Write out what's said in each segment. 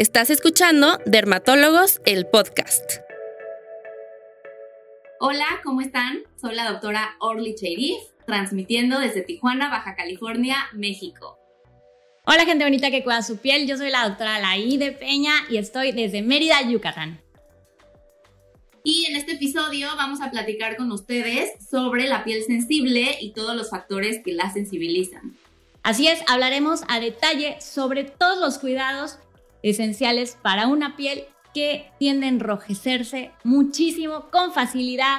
Estás escuchando Dermatólogos, el podcast. Hola, ¿cómo están? Soy la doctora Orly Cheirif, transmitiendo desde Tijuana, Baja California, México. Hola gente bonita que cuida su piel, yo soy la doctora Laí de Peña y estoy desde Mérida, Yucatán. Y en este episodio vamos a platicar con ustedes sobre la piel sensible y todos los factores que la sensibilizan. Así es, hablaremos a detalle sobre todos los cuidados esenciales para una piel que tiende a enrojecerse muchísimo con facilidad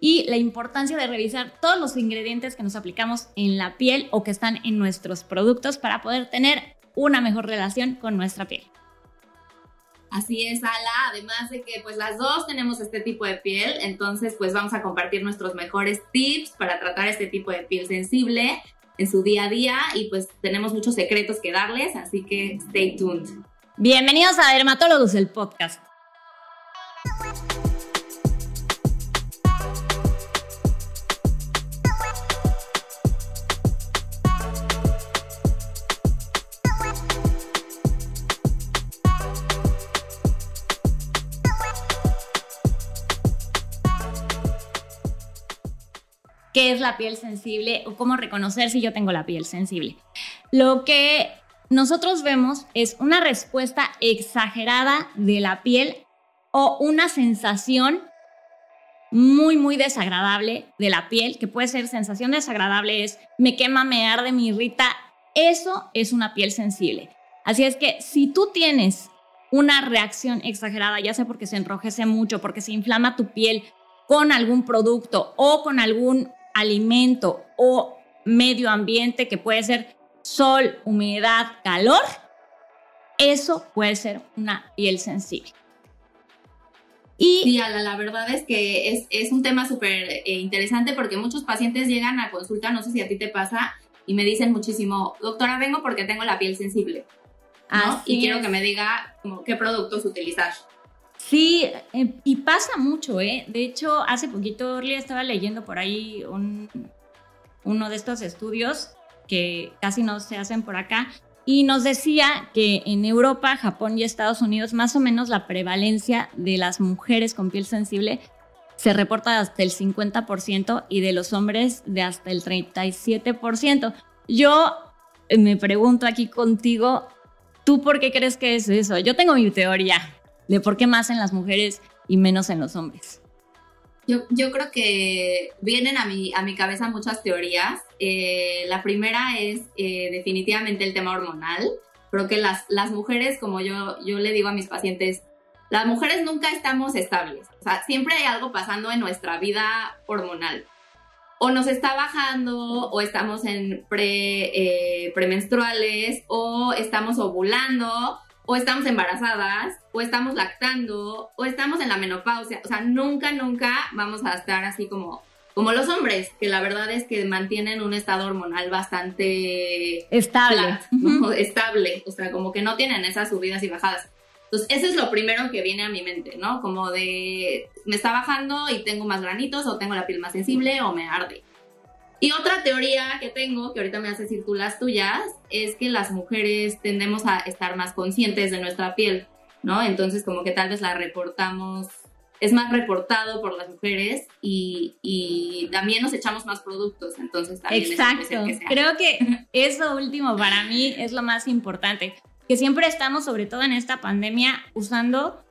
y la importancia de revisar todos los ingredientes que nos aplicamos en la piel o que están en nuestros productos para poder tener una mejor relación con nuestra piel. Así es, Ala, además de que pues las dos tenemos este tipo de piel, entonces pues vamos a compartir nuestros mejores tips para tratar este tipo de piel sensible en su día a día y pues tenemos muchos secretos que darles, así que stay tuned. Bienvenidos a Dermatólogos, el podcast. ¿Qué es la piel sensible o cómo reconocer si yo tengo la piel sensible? Lo que nosotros vemos es una respuesta exagerada de la piel o una sensación muy, muy desagradable de la piel, que puede ser sensación desagradable, es me quema, me arde, me irrita. Eso es una piel sensible. Así es que si tú tienes una reacción exagerada, ya sea porque se enrojece mucho, porque se inflama tu piel con algún producto o con algún alimento o medio ambiente que puede ser sol, humedad, calor, eso puede ser una piel sensible. Y sí, la verdad es que es, es un tema súper eh, interesante porque muchos pacientes llegan a consulta, no sé si a ti te pasa, y me dicen muchísimo, doctora, vengo porque tengo la piel sensible. y quiero que me diga qué productos utilizar. Sí, eh, y pasa mucho, ¿eh? De hecho, hace poquito Orly estaba leyendo por ahí un, uno de estos estudios que casi no se hacen por acá. Y nos decía que en Europa, Japón y Estados Unidos, más o menos la prevalencia de las mujeres con piel sensible se reporta hasta el 50% y de los hombres de hasta el 37%. Yo eh, me pregunto aquí contigo, ¿tú por qué crees que es eso? Yo tengo mi teoría de por qué más en las mujeres y menos en los hombres. Yo, creo que vienen a mi, a mi cabeza muchas teorías. Eh, la primera es eh, definitivamente el tema hormonal. Creo que las, mujeres, como yo, yo le digo a mis pacientes, las mujeres nunca estamos estables. O sea, siempre hay algo pasando en nuestra vida hormonal. O nos está bajando, o estamos en eh, premenstruales, o estamos ovulando, o estamos embarazadas, o estamos lactando, o estamos en la menopausia. O sea, nunca, nunca vamos a estar así como, como los hombres, que la verdad es que mantienen un estado hormonal bastante estable. Estable. O sea, como que no tienen esas subidas y bajadas. Entonces, eso es lo primero que viene a mi mente, ¿no? Como de, me está bajando y tengo más granitos, o tengo la piel más sensible, o me arde. Y otra teoría que tengo, que ahorita me hace decir tú las tuyas, es que las mujeres tendemos a estar más conscientes de nuestra piel, ¿no? Entonces como que tal vez la reportamos, es más reportado por las mujeres y, y también nos echamos más productos, entonces también Exacto, creo que eso último para mí es lo más importante, que siempre estamos, sobre todo en esta pandemia, usando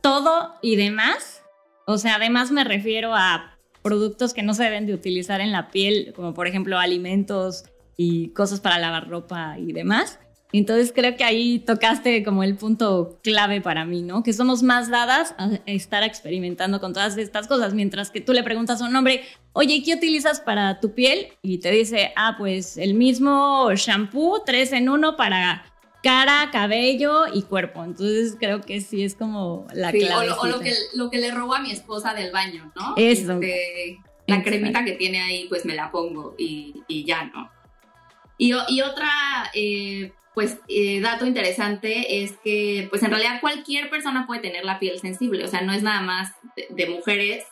todo y demás. O sea, además me refiero a productos que no se deben de utilizar en la piel, como por ejemplo alimentos y cosas para lavar ropa y demás. Entonces creo que ahí tocaste como el punto clave para mí, ¿no? Que somos más dadas a estar experimentando con todas estas cosas, mientras que tú le preguntas a un hombre, oye, ¿qué utilizas para tu piel? Y te dice, ah, pues el mismo shampoo, tres en uno para cara, cabello y cuerpo. Entonces creo que sí es como la clave. O, lo, que, lo que le robo a mi esposa del baño, ¿no? Eso. Este, la cremita que tiene ahí, pues me la pongo y, y ya, ¿no? Y, y otra, eh, pues, eh, dato interesante es que, pues en realidad cualquier persona puede tener la piel sensible, o sea, no es nada más de, mujeres,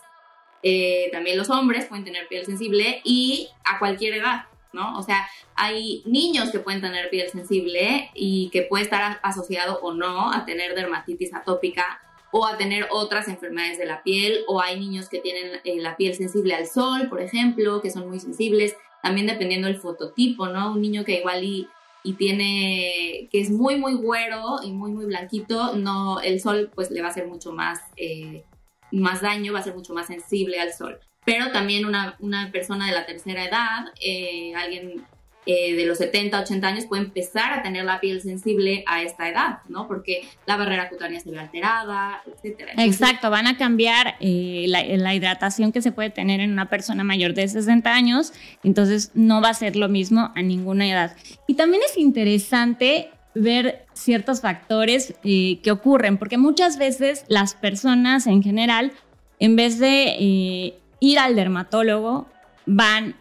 eh, también los hombres pueden tener piel sensible y a cualquier edad. ¿no? O sea, hay niños que pueden tener piel sensible y que puede estar asociado o no a tener dermatitis atópica o a tener otras enfermedades de la piel, o hay niños que tienen eh, la piel sensible al sol, por ejemplo, que son muy sensibles, también dependiendo del fototipo, ¿no? Un niño que igual y, y tiene, que es muy, muy güero y muy, muy blanquito, no, el sol pues le va a hacer mucho más, eh, más daño, va a ser mucho más sensible al sol. Pero también una, una persona de la tercera edad, eh, alguien eh, de los 70, 80 años puede empezar a tener la piel sensible a esta edad, ¿no? Porque la barrera cutánea se ve alterada, etcétera. Exacto, van a cambiar eh, la, hidratación que se puede tener en una persona mayor de 60 años, entonces no va a ser lo mismo a ninguna edad. Y también es interesante ver ciertos factores eh, que ocurren, porque muchas veces las personas en general, en vez de ir al dermatólogo, van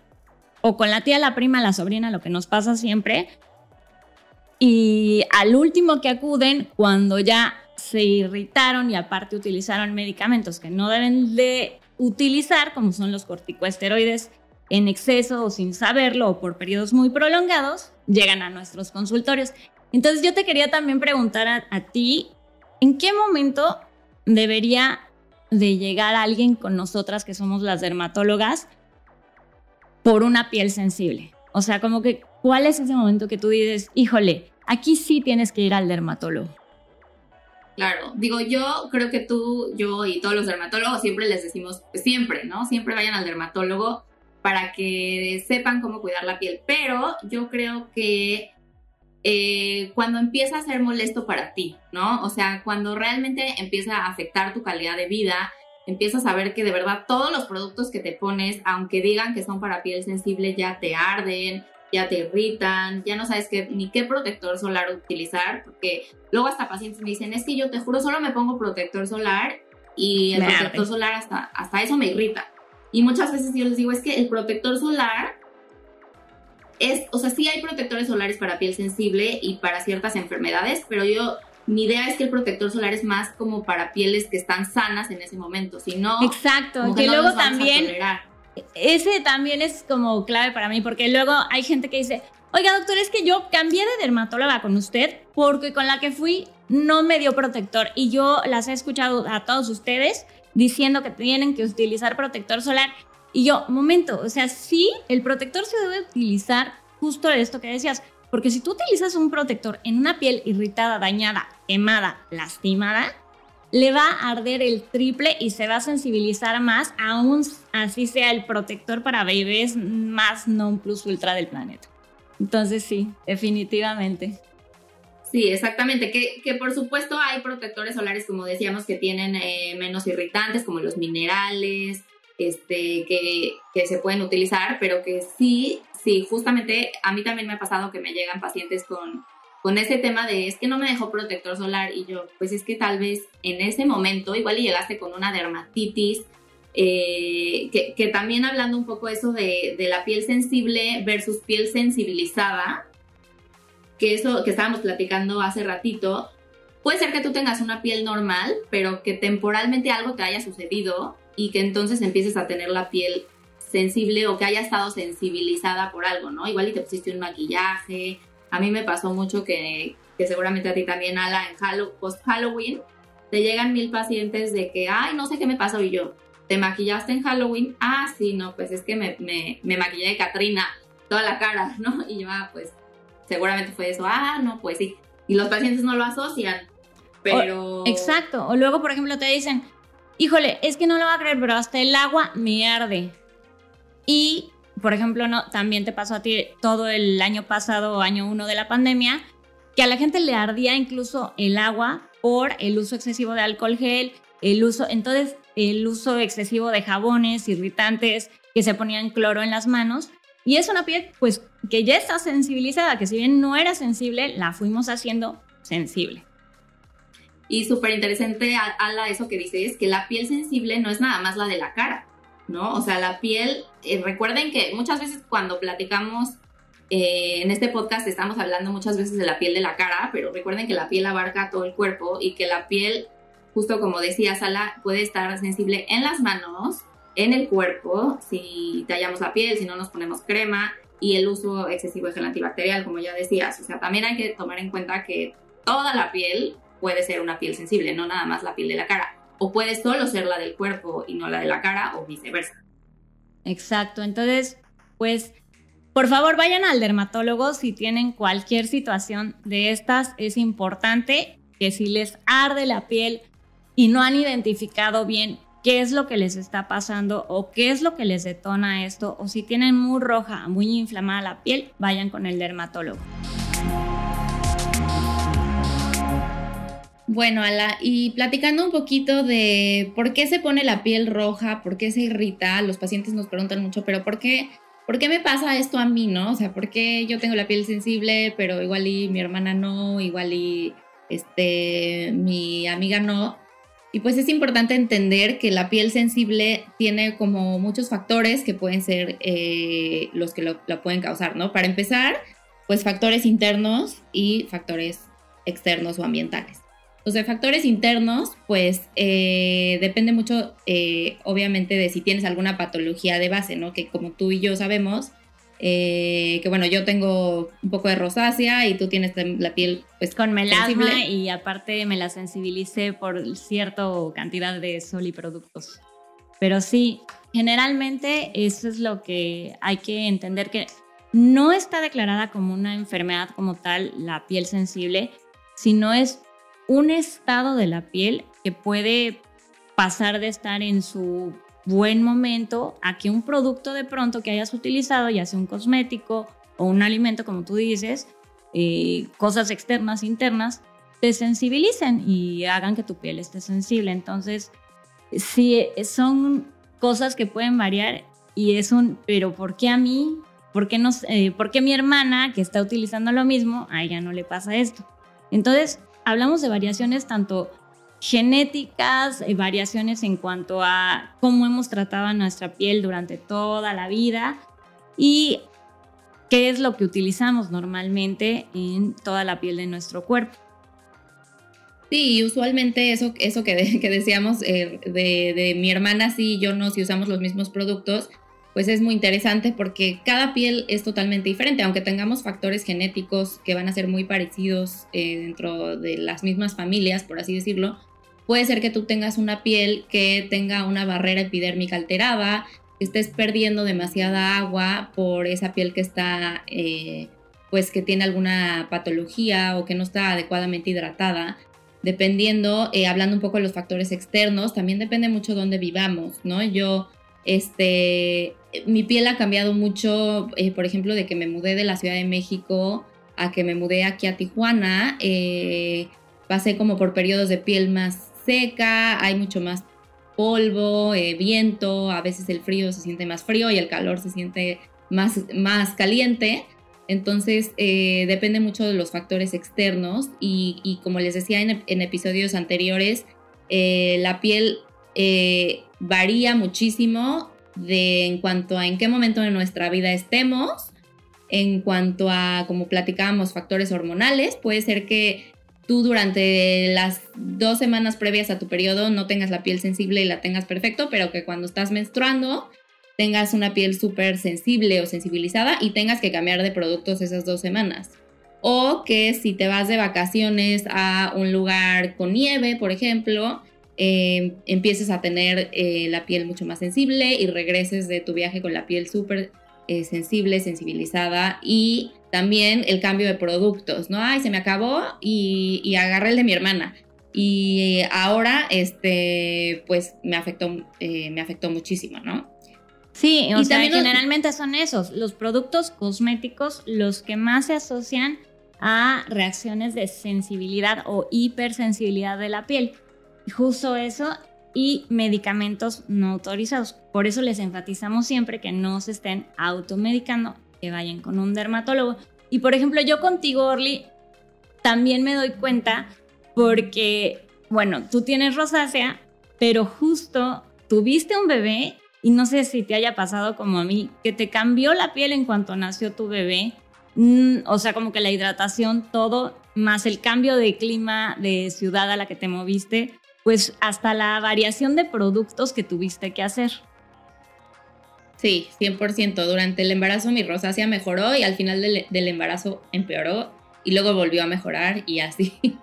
o con la tía, la prima, la sobrina, lo que nos pasa siempre. Y al último que acuden, cuando ya se irritaron y aparte utilizaron medicamentos que no deben de utilizar, como son los corticoesteroides en exceso o sin saberlo o por periodos muy prolongados, llegan a nuestros consultorios. Entonces yo te quería también preguntar a, a ti, ¿en qué momento debería de llegar alguien con nosotras que somos las dermatólogas por una piel sensible. O sea, como que, ¿cuál es ese momento que tú dices, híjole, aquí sí tienes que ir al dermatólogo? Claro, digo, yo creo que tú, yo y todos los dermatólogos siempre les decimos, siempre, ¿no? Siempre vayan al dermatólogo para que sepan cómo cuidar la piel. Pero yo creo que eh, cuando empieza a ser molesto para ti, ¿no? O sea, cuando realmente empieza a afectar tu calidad de vida, empiezas a ver que de verdad todos los productos que te pones, aunque digan que son para piel sensible, ya te arden, ya te irritan, ya no sabes qué, ni qué protector solar utilizar, porque luego hasta pacientes me dicen, es que yo te juro, solo me pongo protector solar y el protector solar hasta, hasta eso me irrita. Y muchas veces yo les digo, es que el protector solar es, o sea, sí hay protectores solares para piel sensible y para ciertas enfermedades, pero yo mi idea es que el protector solar es más como para pieles que están sanas en ese momento, si no... Exacto, que, luego también... Ese también es como clave para mí, porque luego hay gente que dice, oiga doctor, es que yo cambié de dermatóloga con usted porque con la que fui no me dio protector y yo las he escuchado a todos ustedes diciendo que tienen que utilizar protector solar. Y yo, momento, o sea, sí, el protector se debe utilizar justo esto que decías, porque si tú utilizas un protector en una piel irritada, dañada, quemada, lastimada, le va a arder el triple y se va a sensibilizar más, aún así sea el protector para bebés más non plus ultra del planeta. Entonces sí, definitivamente. Sí, exactamente. Que, que, por supuesto hay protectores solares, como decíamos, que tienen eh, menos irritantes, como los minerales, este, que, que, se pueden utilizar, pero que sí sí, justamente a mí también me ha pasado que me llegan pacientes con, con ese tema de es que no me dejó protector solar y yo, pues es que tal vez en ese momento igual y llegaste con una dermatitis, eh, que, que, también hablando un poco eso de, de, la piel sensible versus piel sensibilizada, que eso que estábamos platicando hace ratito, puede ser que tú tengas una piel normal, pero que temporalmente algo te haya sucedido y que entonces empieces a tener la piel sensible o que haya estado sensibilizada por algo, ¿no? Igual y te pusiste un maquillaje. A mí me pasó mucho que, que seguramente a ti también, Ala, en Halloween, post-Halloween, te llegan mil pacientes de que, ay, no sé qué me pasó y yo, ¿te maquillaste en Halloween? Ah, sí, no, pues es que me, me, me maquillé de Katrina toda la cara, ¿no? Y yo, ah, pues seguramente fue eso. Ah, no, pues sí. Y los pacientes no lo asocian, pero... exacto. O luego, por ejemplo, te dicen, híjole, es que no lo va a creer, pero hasta el agua me arde. Y, por ejemplo, no, también te pasó a ti todo el año pasado, año uno de la pandemia, que a la gente le ardía incluso el agua por el uso excesivo de alcohol gel, el uso, entonces el uso excesivo de jabones, irritantes, que se ponían cloro en las manos. Y es una piel, pues, que ya está sensibilizada, que si bien no era sensible, la fuimos haciendo sensible. Y súper interesante, Ala, eso que dices, que la piel sensible no es nada más la de la cara. ¿No? O sea, la piel, eh, recuerden que muchas veces cuando platicamos eh, en este podcast estamos hablando muchas veces de la piel de la cara, pero recuerden que la piel abarca todo el cuerpo y que la piel, justo como decía Sala, puede estar sensible en las manos, en el cuerpo, si tallamos la piel, si no nos ponemos crema, y el uso excesivo de gel antibacterial, como ya decías. O sea, también hay que tomar en cuenta que toda la piel puede ser una piel sensible, no nada más la piel de la cara. O puede solo ser la del cuerpo y no la de la cara, o viceversa. Exacto. Entonces, pues, por favor, vayan al dermatólogo si tienen cualquier situación de estas. Es importante que si les arde la piel y no han identificado bien qué es lo que les está pasando o qué es lo que les detona esto, o si tienen muy roja, muy inflamada la piel, vayan con el dermatólogo. Bueno, Ala, y platicando un poquito de por qué se pone la piel roja, por qué se irrita, los pacientes nos preguntan mucho, pero ¿por qué, por qué me pasa esto a mí, no? O sea, ¿por qué yo tengo la piel sensible, pero igual y mi hermana no, igual y este, mi amiga no? Y pues es importante entender que la piel sensible tiene como muchos factores que pueden ser eh, los que la pueden causar, ¿no? Para empezar, pues factores internos y factores externos o ambientales. Los de factores internos, pues eh, depende mucho, eh, obviamente, de si tienes alguna patología de base, ¿no? Que como tú y yo sabemos, eh, que bueno, yo tengo un poco de rosácea y tú tienes la piel pues con melasma y aparte me la sensibilicé por cierta cantidad de sol y productos. Pero sí, generalmente eso es lo que hay que entender que no está declarada como una enfermedad como tal la piel sensible, sino es un estado de la piel que puede pasar de estar en su buen momento a que un producto de pronto que hayas utilizado, ya sea un cosmético o un alimento, como tú dices, eh, cosas externas, internas, te sensibilicen y hagan que tu piel esté sensible. Entonces, sí, son cosas que pueden variar y es un, pero ¿por qué a mí? ¿Por qué, no, eh, ¿Por qué mi hermana que está utilizando lo mismo, a ella no le pasa esto? Entonces, hablamos de variaciones tanto genéticas, eh, variaciones en cuanto a cómo hemos tratado a nuestra piel durante toda la vida y qué es lo que utilizamos normalmente en toda la piel de nuestro cuerpo. Sí, usualmente eso, eso que, decíamos eh, de, de, mi hermana sí yo no, si usamos los mismos productos, pues es muy interesante porque cada piel es totalmente diferente, aunque tengamos factores genéticos que van a ser muy parecidos eh, dentro de las mismas familias, por así decirlo, puede ser que tú tengas una piel que tenga una barrera epidérmica alterada, que estés perdiendo demasiada agua por esa piel que está, eh, pues que tiene alguna patología o que no está adecuadamente hidratada. Dependiendo, eh, hablando un poco de los factores externos, también depende mucho de dónde vivamos, ¿no? Yo, este, mi piel ha cambiado mucho, eh, por ejemplo, de que me mudé de la Ciudad de México a que me mudé aquí a Tijuana. Eh, pasé como por periodos de piel más seca, hay mucho más polvo, eh, viento, a veces el frío se siente más frío y el calor se siente más, más caliente. Entonces depende mucho de los factores externos y, como les decía en, en episodios anteriores, la piel varía muchísimo de en cuanto a en qué momento de nuestra vida estemos, en cuanto a, como platicábamos, factores hormonales. Puede ser que tú durante las dos semanas previas a tu periodo no tengas la piel sensible y la tengas perfecto, pero que cuando estás menstruando tengas una piel súper sensible o sensibilizada y tengas que cambiar de productos esas dos semanas. O que si te vas de vacaciones a un lugar con nieve, por ejemplo, eh, empieces a tener eh, la piel mucho más sensible y regreses de tu viaje con la piel súper eh, sensible, sensibilizada y también el cambio de productos, ¿no? Ay, se me acabó y, y agarré el de mi hermana. Y ahora, este, pues me afectó, me afectó muchísimo, ¿no? Sí, o sea, generalmente son esos, los productos cosméticos los que más se asocian a reacciones de sensibilidad o hipersensibilidad de la piel justo eso y medicamentos no autorizados. Por eso les enfatizamos siempre que no se estén automedicando, que vayan con un dermatólogo. Y por ejemplo, yo contigo, Orly, también me doy cuenta porque, bueno, tú tienes rosácea, pero justo tuviste un bebé y no sé si te haya pasado como a mí, que te cambió la piel en cuanto nació tu bebé. Mm, o sea, como que la hidratación, todo, más el cambio de clima de ciudad a la que te moviste, pues hasta la variación de productos que tuviste que hacer. Sí, 100%. Durante el embarazo mi rosácea mejoró y al final del, embarazo empeoró y luego volvió a mejorar y así.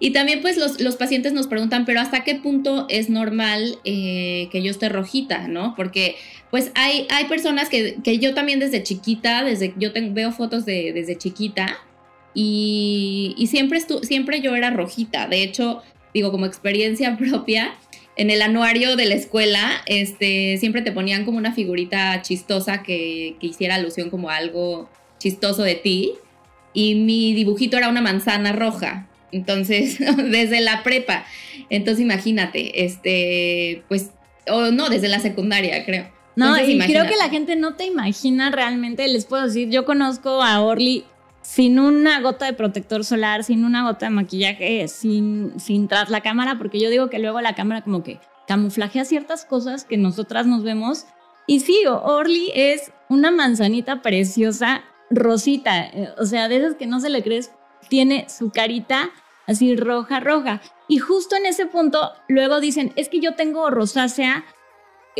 y también pues los, los, pacientes nos preguntan, pero ¿hasta qué punto es normal eh, que yo esté rojita, no? Porque pues hay, hay personas que, que yo también desde chiquita, desde yo veo fotos de, desde chiquita y, y siempre, siempre yo era rojita. De hecho, digo, como experiencia propia, en el anuario de la escuela, este, siempre te ponían como una figurita chistosa que, que hiciera alusión como a algo chistoso de ti y mi dibujito era una manzana roja. Entonces, desde la prepa. Entonces, imagínate, este, pues, o no, desde la secundaria, creo. No, y creo que la gente no te imagina realmente, les puedo decir, yo conozco a Orly sin una gota de protector solar, sin una gota de maquillaje, sin, sin tras la cámara, porque yo digo que luego la cámara como que camuflajea ciertas cosas que nosotras nos vemos. Y sí, Orly es una manzanita preciosa rosita, eh, o sea, de esas que no se le crees, tiene su carita así roja, roja. Y justo en ese punto, luego dicen, es que yo tengo rosácea,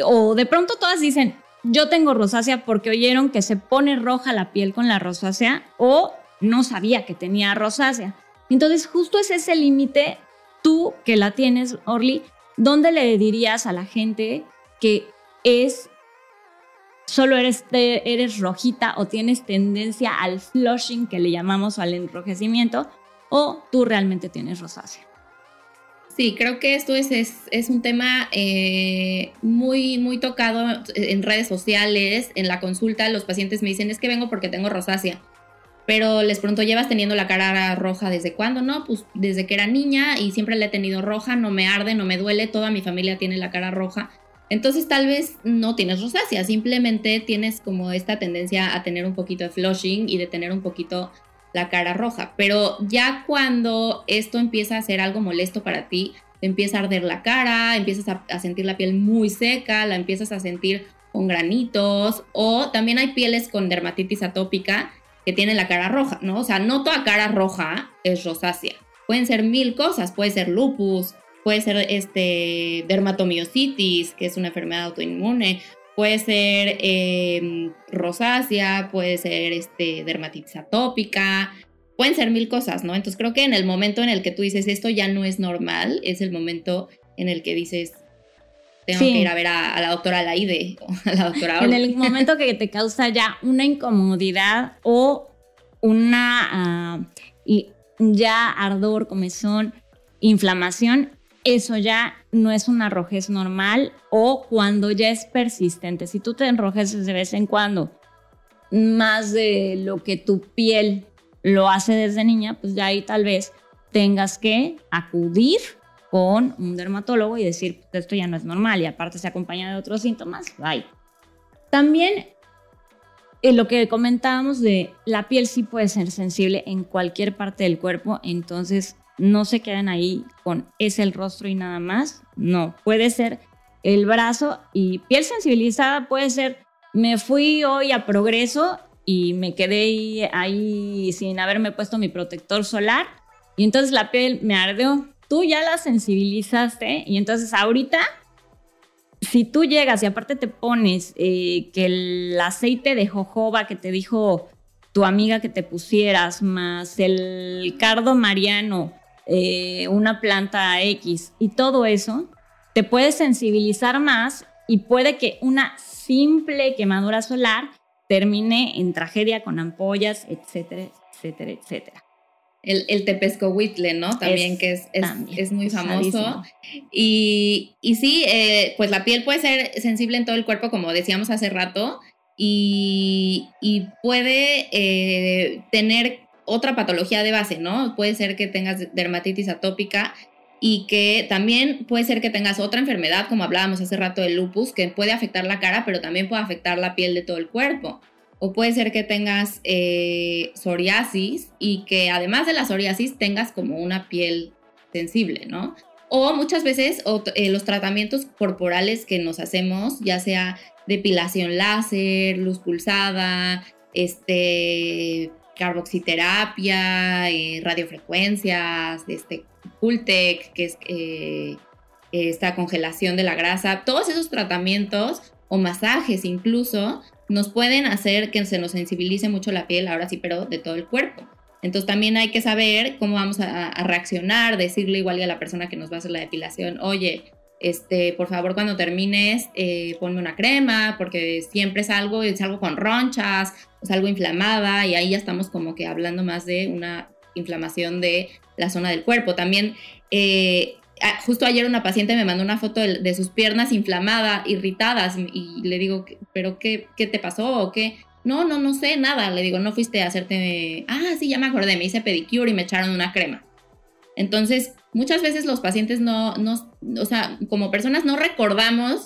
o de pronto todas dicen, yo tengo rosácea porque oyeron que se pone roja la piel con la rosácea, o no sabía que tenía rosácea. Entonces, justo es ese límite, tú que la tienes, Orly, ¿dónde le dirías a la gente que es solo eres, rojita o tienes tendencia al flushing que le llamamos al enrojecimiento o tú realmente tienes rosácea. Sí, creo que esto es, es, un tema eh, muy, muy tocado en redes sociales, en la consulta los pacientes me dicen es que vengo porque tengo rosácea, pero les pregunto, ¿llevas teniendo la cara roja desde cuándo? No, pues desde que era niña y siempre la he tenido roja, no me arde, no me duele, toda mi familia tiene la cara roja entonces tal vez no tienes rosácea, simplemente tienes como esta tendencia a tener un poquito de flushing y de tener un poquito la cara roja. Pero ya cuando esto empieza a ser algo molesto para ti, te empieza a arder la cara, empiezas a, sentir la piel muy seca, la empiezas a sentir con granitos o también hay pieles con dermatitis atópica que tienen la cara roja, ¿no? O sea, no toda cara roja es rosácea. Pueden ser mil cosas, puede ser lupus, puede ser este, dermatomiositis, que es una enfermedad autoinmune, puede ser eh, rosácea, puede ser este, dermatitis atópica, pueden ser mil cosas, ¿no? Entonces creo que en el momento en el que tú dices esto ya no es normal, es el momento en el que dices, tengo que ir a ver a, la doctora Laide o a la doctora En el momento que te causa ya una incomodidad o una ah, y ya ardor, comezón, inflamación, eso ya no es una rojez normal o cuando ya es persistente. Si tú te enrojeces de vez en cuando más de lo que tu piel lo hace desde niña, pues ya ahí tal vez tengas que acudir con un dermatólogo y decir, pues esto ya no es normal y aparte se acompaña de otros síntomas, bye. También en lo que comentábamos de la piel sí puede ser sensible en cualquier parte del cuerpo, entonces no se quedan ahí con es el rostro y nada más. No, puede ser el brazo y piel sensibilizada puede ser me fui hoy a progreso y me quedé ahí sin haberme puesto mi protector solar y entonces la piel me ardeó. Tú ya la sensibilizaste y entonces ahorita si tú llegas y aparte te pones eh, que el aceite de jojoba que te dijo tu amiga que te pusieras, más el cardo mariano, eh, una planta X y todo eso, te puede sensibilizar más y puede que una simple quemadura solar termine en tragedia con ampollas, etcétera, etcétera, etcétera. El, el tepescohuitle, ¿no? También que es, es, muy famoso. Y, y, sí, eh, pues la piel puede ser sensible en todo el cuerpo, como decíamos hace rato, y, y puede eh, tener otra patología de base, ¿no? Puede ser que tengas dermatitis atópica y que también puede ser que tengas otra enfermedad, como hablábamos hace rato del lupus, que puede afectar la cara, pero también puede afectar la piel de todo el cuerpo. O puede ser que tengas eh, psoriasis y que además de la psoriasis tengas como una piel sensible, ¿no? O muchas veces eh, los tratamientos corporales que nos hacemos, ya sea depilación láser, luz pulsada, este, carboxiterapia, eh, radiofrecuencias, este, Cultec, que es esta congelación de la grasa, todos esos tratamientos o masajes incluso, nos pueden hacer que se nos sensibilice mucho la piel, ahora sí, pero de todo el cuerpo. Entonces también hay que saber cómo vamos a, reaccionar, decirle igual a la persona que nos va a hacer la depilación, oye, este, por favor cuando termines eh, ponme una crema, porque siempre es algo, es algo con ronchas, es algo inflamada y ahí ya estamos como que hablando más de una inflamación de la zona del cuerpo. También eh, justo ayer una paciente me mandó una foto de, sus piernas inflamadas, irritadas, y le digo, ¿pero qué, qué te pasó o? No, no, no sé nada. Le digo, no fuiste a hacerte. Ah, sí, ya me acordé, me hice pedicure y me echaron una crema. Entonces, muchas veces los pacientes no, no o sea, como personas no recordamos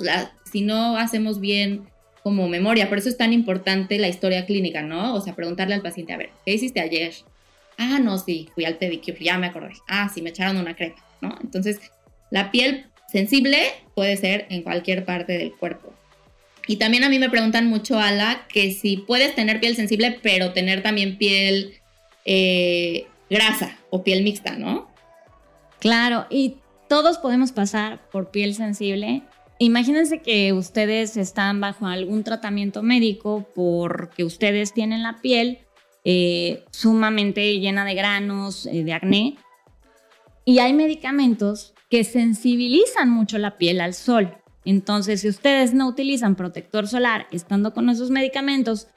si no hacemos bien como memoria. Por eso es tan importante la historia clínica, ¿no? O sea, preguntarle al paciente, a ver, ¿qué hiciste ayer? Ah, no, sí, fui al pedicure, ya me acordé. Ah, sí, me echaron una crema. Entonces, la piel sensible puede ser en cualquier parte del cuerpo. Y también a mí me preguntan mucho, Ala, que si puedes tener piel sensible, pero tener también piel eh, grasa o piel mixta, ¿no? Claro, y todos podemos pasar por piel sensible. Imagínense que ustedes están bajo algún tratamiento médico porque ustedes tienen la piel eh, sumamente llena de granos, eh, de acné, y hay medicamentos que sensibilizan mucho la piel al sol. Entonces, si ustedes no utilizan protector solar estando con esos medicamentos,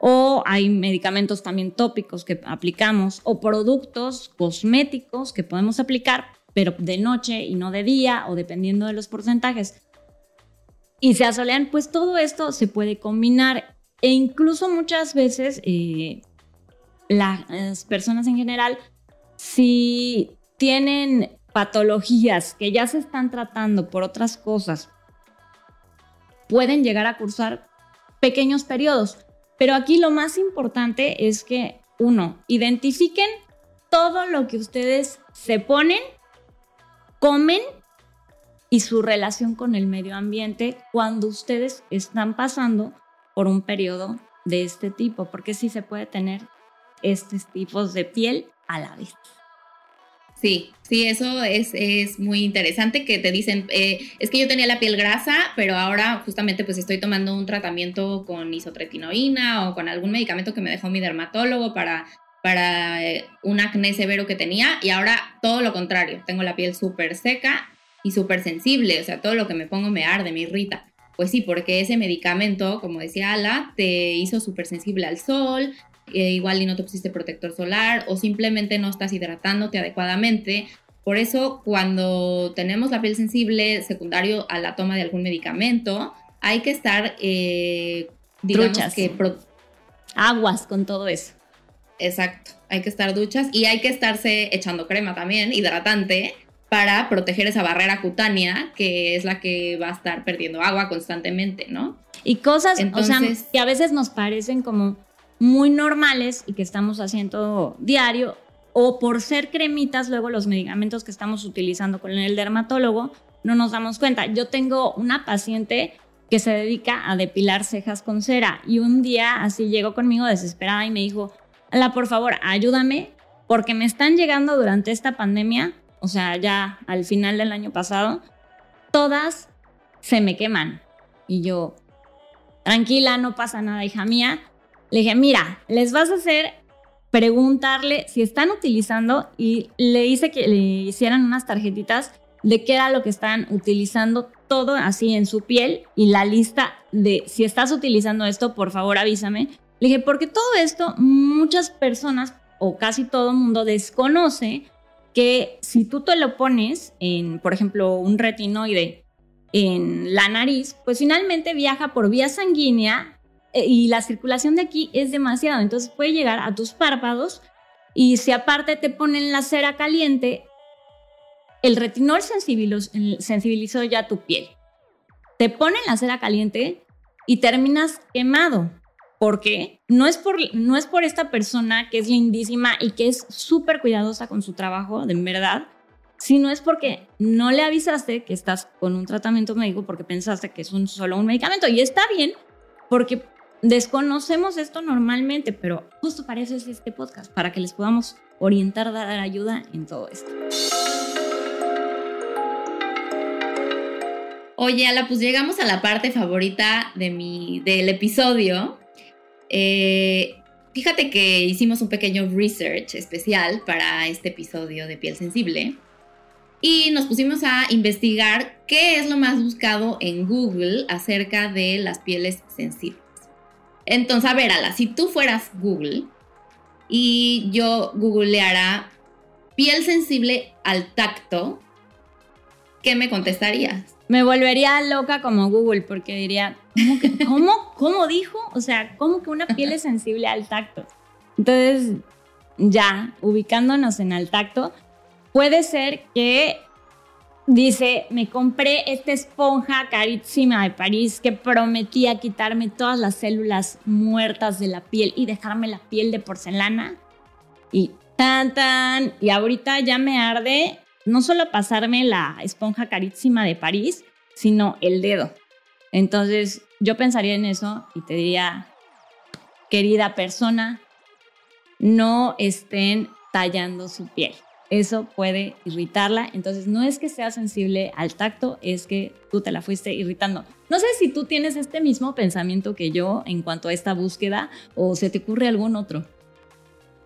o hay medicamentos también tópicos que aplicamos, o productos cosméticos que podemos aplicar, pero de noche y no de día, o dependiendo de los porcentajes, y se asolean, pues todo esto se puede combinar. E incluso muchas veces eh, las personas en general, si tienen patologías que ya se están tratando por otras cosas, pueden llegar a cursar pequeños periodos. Pero aquí lo más importante es que, uno, identifiquen todo lo que ustedes se ponen, comen y su relación con el medio ambiente cuando ustedes están pasando por un periodo de este tipo, porque sí se puede tener estos tipos de piel a la vez. Sí, sí, eso es, es muy interesante que te dicen, eh, es que yo tenía la piel grasa, pero ahora justamente pues estoy tomando un tratamiento con isotretinoína o con algún medicamento que me dejó mi dermatólogo para, para eh, un acné severo que tenía y ahora todo lo contrario, tengo la piel súper seca y súper sensible, o sea, todo lo que me pongo me arde, me irrita. Pues sí, porque ese medicamento, como decía Ala, te hizo súper sensible al sol, eh, igual y no te pusiste protector solar o simplemente no estás hidratándote adecuadamente. Por eso cuando tenemos la piel sensible secundario a la toma de algún medicamento, hay que estar, eh, digamos que... Aguas con todo eso. Exacto, hay que estar duchas y hay que estarse echando crema también, hidratante, para proteger esa barrera cutánea que es la que va a estar perdiendo agua constantemente, ¿no? Y cosas, o sea, que a veces nos parecen como muy normales y que estamos haciendo diario, o por ser cremitas, luego los medicamentos que estamos utilizando con el dermatólogo, no nos damos cuenta. Yo tengo una paciente que se dedica a depilar cejas con cera y un día así llegó conmigo desesperada y me dijo, Ala, por favor, ayúdame porque me están llegando durante esta pandemia, o sea, ya al final del año pasado, todas se me queman. Y yo, tranquila, no pasa nada, hija mía, le dije, mira, les vas a hacer preguntarle si están utilizando y le hice que le hicieran unas tarjetitas de qué era lo que están utilizando todo así en su piel y la lista de si estás utilizando esto, por favor avísame. Le dije, porque todo esto muchas personas o casi todo el mundo desconoce que si tú te lo pones en, por ejemplo, un retinoide en la nariz, pues finalmente viaja por vía sanguínea y la circulación de aquí es demasiado, entonces puede llegar a tus párpados y si aparte te ponen la cera caliente, el retinol sensibilizó ya tu piel. Te ponen la cera caliente y terminas quemado. porque No es por, no es por esta persona que es lindísima y que es súper cuidadosa con su trabajo, de verdad, sino es porque no le avisaste que estás con un tratamiento médico porque pensaste que es solo un medicamento. Y está bien, porque Desconocemos esto normalmente, pero justo para eso es este podcast, para que les podamos orientar, dar ayuda en todo esto. Oye, Ala, pues llegamos a la parte favorita de mi, del episodio. Eh, fíjate que hicimos un pequeño research especial para este episodio de piel sensible y nos pusimos a investigar qué es lo más buscado en Google acerca de las pieles sensibles. Entonces, a ver, Ala, si tú fueras Google y yo googleara piel sensible al tacto, ¿qué me contestarías? Me volvería loca como Google porque diría, ¿cómo, que, cómo, cómo dijo? O sea, ¿cómo que una piel es sensible al tacto? Entonces, ya, ubicándonos en al tacto, puede ser que dice, me compré esta esponja carísima de París que prometía quitarme todas las células muertas de la piel y dejarme la piel de porcelana. Y tan, tan, y ahorita ya me arde no solo pasarme la esponja carísima de París, sino el dedo. Entonces yo pensaría en eso y te diría, querida persona, no estén tallando su piel. Eso puede irritarla. Entonces no es que sea sensible al tacto, es que tú te la fuiste irritando. No sé si tú tienes este mismo pensamiento que yo en cuanto a esta búsqueda o se te ocurre algún otro.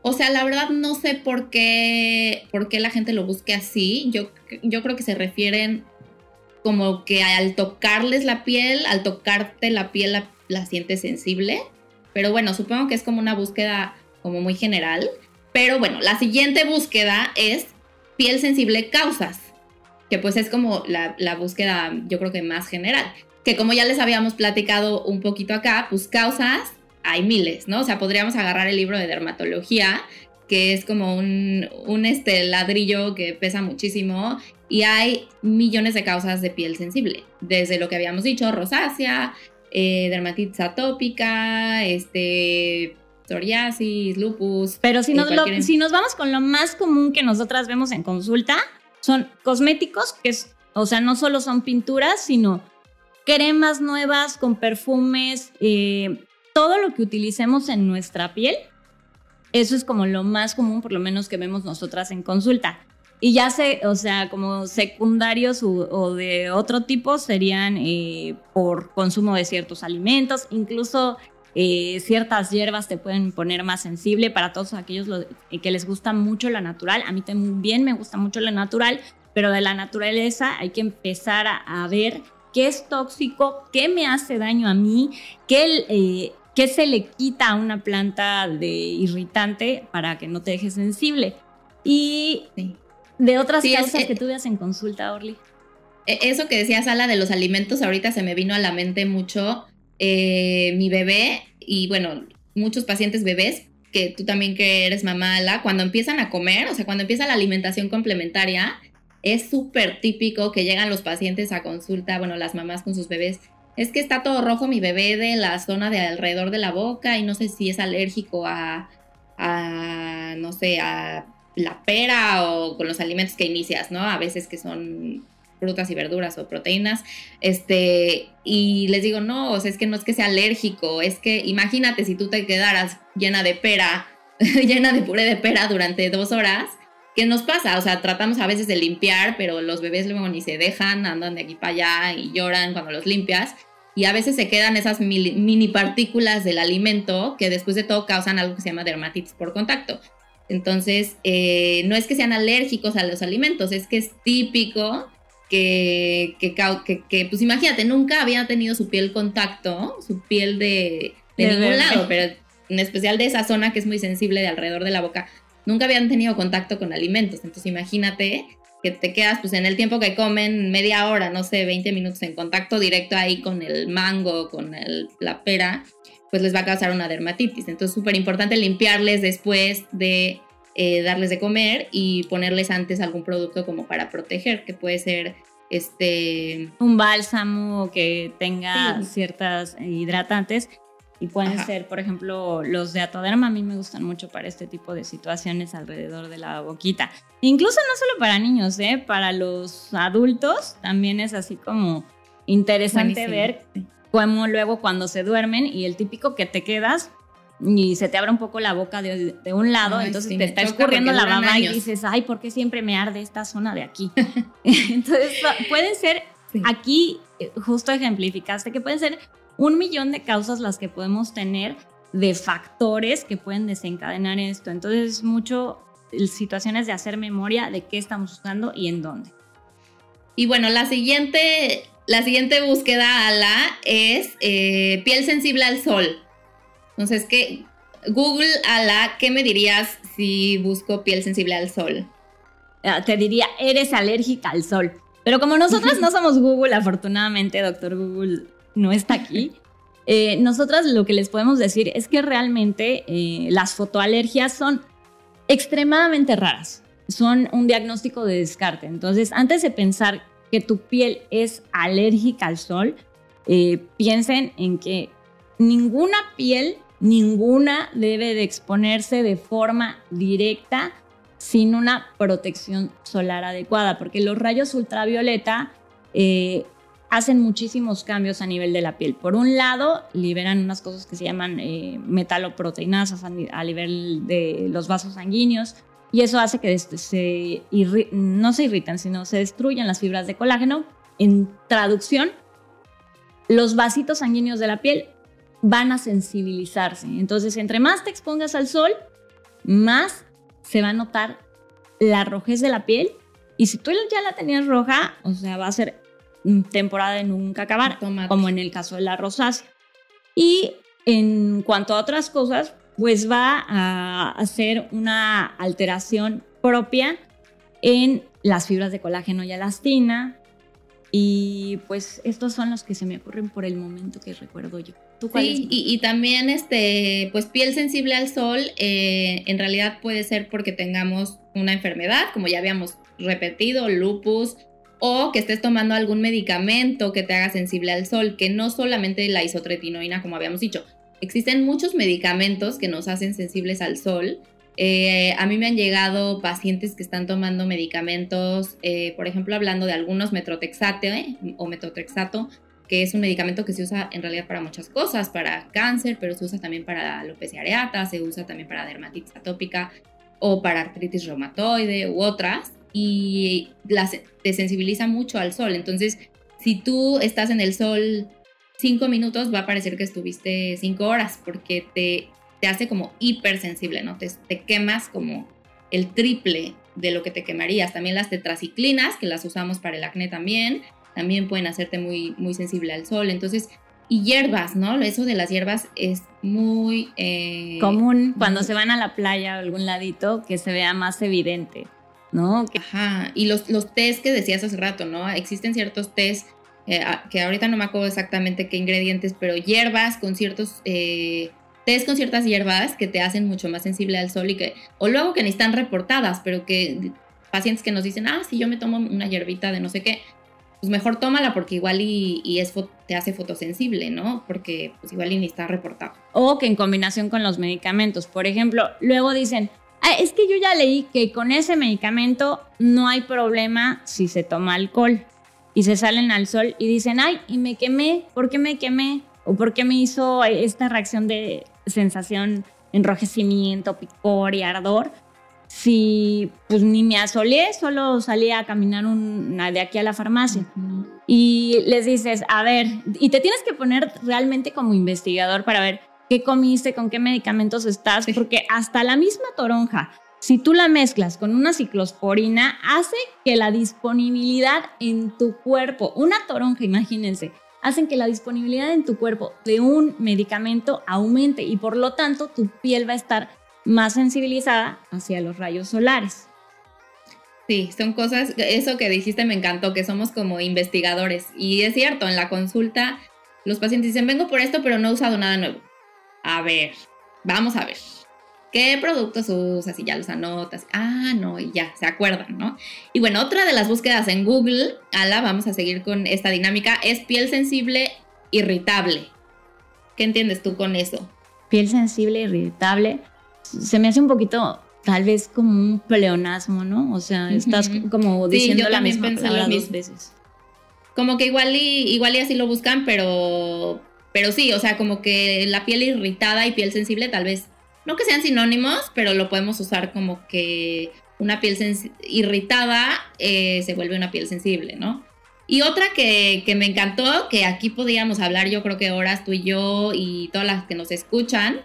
O sea, la verdad no sé por qué, por qué la gente lo busque así. Yo, yo creo que se refieren como que al tocarles la piel, al tocarte la piel la, la sientes sensible. Pero bueno, supongo que es como una búsqueda como muy general. Pero bueno, la siguiente búsqueda es piel sensible causas, que pues es como la, la, búsqueda yo creo que más general. Que como ya les habíamos platicado un poquito acá, pues causas hay miles, ¿no? O sea, podríamos agarrar el libro de dermatología, que es como un, un este ladrillo que pesa muchísimo y hay millones de causas de piel sensible, desde lo que habíamos dicho, rosácea, eh, dermatitis atópica, este, psoriasis, lupus. Pero si nos, si nos vamos con lo más común que nosotras vemos en consulta, son cosméticos, que es, o sea, no solo son pinturas, sino cremas nuevas con perfumes, eh, todo lo que utilicemos en nuestra piel, eso es como lo más común, por lo menos que vemos nosotras en consulta. Y ya sé, o sea, como secundarios o, de otro tipo serían eh, por consumo de ciertos alimentos, incluso eh, ciertas hierbas te pueden poner más sensible para todos aquellos que les gusta mucho la natural. A mí también me gusta mucho la natural, pero de la naturaleza hay que empezar a, ver qué es tóxico, qué me hace daño a mí, qué, eh, ¿Qué se le quita a una planta de irritante para que no te deje sensible? Y de otras causas que tú veas en consulta, Orly. E, eso que decía Sala de los alimentos, ahorita se me vino a la mente mucho eh, mi bebé y bueno, muchos pacientes bebés, que tú también que eres mamá, cuando empiezan a comer, o sea, cuando empieza la alimentación complementaria, es súper típico que llegan los pacientes a consulta, bueno, las mamás con sus bebés es que está todo rojo mi bebé de la zona de alrededor de la boca y no sé si es alérgico a, no sé, a la pera o con los alimentos que inicias, ¿no? A veces que son frutas y verduras o proteínas, este, y les digo, no, o sea, es que no es que sea alérgico, es que imagínate si tú te quedaras llena de pera, llena de puré de pera durante dos horas, ¿qué nos pasa? O sea, tratamos a veces de limpiar, pero los bebés luego ni se dejan, andan de aquí para allá y lloran cuando los limpias y a veces se quedan esas mini partículas del alimento que después de todo causan algo que se llama dermatitis por contacto. Entonces, eh, no es que sean alérgicos a los alimentos, es que es típico que, que, pues imagínate, nunca había tenido su piel contacto, su piel de, de, ningún lado, pero en especial de esa zona que es muy sensible de alrededor de la boca, nunca habían tenido contacto con alimentos. Entonces, imagínate que te quedas pues en el tiempo que comen media hora, no sé, 20 minutos en contacto directo ahí con el mango, con el, la pera, pues les va a causar una dermatitis. Entonces, súper importante limpiarles después de eh, darles de comer y ponerles antes algún producto como para proteger, que puede ser este... Un bálsamo que tenga ciertas hidratantes y pueden ser, por ejemplo, los de atoderma. A mí me gustan mucho para este tipo de situaciones alrededor de la boquita. Incluso no solo para niños, ¿eh? para los adultos también es así como interesante ver cómo luego cuando se duermen y el típico que te quedas y se te abre un poco la boca de, un lado, entonces te está escurriendo la baba y dices, ay, ¿por qué siempre me arde esta zona de aquí? entonces pueden ser aquí eh, justo ejemplificaste que pueden ser un millón de causas las que podemos tener de factores que pueden desencadenar esto. Entonces, mucho situaciones de hacer memoria de qué estamos usando y en dónde. Y bueno, la siguiente, la siguiente búsqueda, Ala, es eh, piel sensible al sol. Entonces, ¿qué, Google, Ala, ¿qué me dirías si busco piel sensible al sol? Ah, te diría, eres alérgica al sol. Pero como nosotras no somos Google, afortunadamente, doctor Google no está aquí. Eh, nosotras lo que les podemos decir es que realmente eh, las fotoalergias son extremadamente raras. Son un diagnóstico de descarte. Entonces, antes de pensar que tu piel es alérgica al sol, eh, piensen en que ninguna piel, ninguna debe de exponerse de forma directa sin una protección solar adecuada, porque los rayos ultravioleta hacen muchísimos cambios a nivel de la piel. Por un lado, liberan unas cosas que se llaman eh, metaloproteinasas a, nivel de los vasos sanguíneos y eso hace que se no se irritan, sino se destruyan las fibras de colágeno. En traducción, los vasitos sanguíneos de la piel van a sensibilizarse. Entonces, entre más te expongas al sol, más se va a notar la rojez de la piel. Y si tú ya la tenías roja, o sea, va a ser temporada de nunca acabar, como en el caso de la rosácea. Y en cuanto a otras cosas, pues va a hacer una alteración propia en las fibras de colágeno y elastina. Y pues estos son los que se me ocurren por el momento que recuerdo yo. Sí, y, también este, pues piel sensible al sol, eh, en realidad puede ser porque tengamos una enfermedad, como ya habíamos repetido, lupus, o que estés tomando algún medicamento que te haga sensible al sol, que no solamente la isotretinoína, como habíamos dicho. Existen muchos medicamentos que nos hacen sensibles al sol. Eh, a mí me han llegado pacientes que están tomando medicamentos, eh, por ejemplo, hablando de algunos metrotexate o metotrexato, que es un medicamento que se usa en realidad para muchas cosas, para cáncer, pero se usa también para alopecia areata, se usa también para dermatitis atópica o para artritis reumatoide u otras y las, te sensibiliza mucho al sol. Entonces, si tú estás en el sol cinco minutos, va a parecer que estuviste cinco horas porque te, te hace como hipersensible, ¿no? Te, te quemas como el triple de lo que te quemarías. También las tetraciclinas, que las usamos para el acné también, también pueden hacerte muy, muy sensible al sol. Entonces, y hierbas, ¿no? Eso de las hierbas es muy... Eh, Común cuando se van a la playa o algún ladito que se vea más evidente. ¿no? Ajá, y los, los test que decías hace rato, ¿no? Existen ciertos test eh, que ahorita no me acuerdo exactamente qué ingredientes, pero hierbas con ciertos... Eh, test con ciertas hierbas que te hacen mucho más sensible al sol y que, o luego que ni están reportadas, pero que pacientes que nos dicen, ah, si yo me tomo una hierbita de no sé qué, pues mejor tómala porque igual y, y es, te hace fotosensible, ¿no? Porque pues igual y ni está reportado. O que en combinación con los medicamentos, por ejemplo, luego dicen, Ah, es que yo ya leí que con ese medicamento no hay problema si se toma alcohol y se salen al sol y dicen, ay, y me quemé, ¿por qué me quemé? ¿O por qué me hizo esta reacción de sensación, enrojecimiento, picor y ardor? Si pues ni me asolé, solo salí a caminar una de aquí a la farmacia. Y les dices, a ver, y te tienes que poner realmente como investigador para ver, qué comiste, con qué medicamentos estás, porque hasta la misma toronja, si tú la mezclas con una ciclosporina, hace que la disponibilidad en tu cuerpo, una toronja, imagínense, hacen que la disponibilidad en tu cuerpo de un medicamento aumente y por lo tanto tu piel va a estar más sensibilizada hacia los rayos solares. Sí, son cosas, eso que dijiste me encantó, que somos como investigadores. Y es cierto, en la consulta los pacientes dicen, vengo por esto, pero no he usado nada nuevo a ver, vamos a ver. ¿Qué productos usas? Y ya los anotas. Ah, no, y ya, se acuerdan, ¿no? Y bueno, otra de las búsquedas en Google, ala, vamos a seguir con esta dinámica, es piel sensible irritable. ¿Qué entiendes tú con eso? Piel sensible irritable. Se me hace un poquito, tal vez como un pleonasmo, ¿no? O sea, estás como diciendo la misma palabra dos veces. Como que igual y, igual y así lo buscan, pero pero sí, o sea, como que la piel irritada y piel sensible tal vez, no que sean sinónimos, pero lo podemos usar como que una piel irritada eh, se vuelve una piel sensible, ¿no? Y otra que, que, me encantó, que aquí podríamos hablar yo creo que horas tú y yo y todas las que nos escuchan,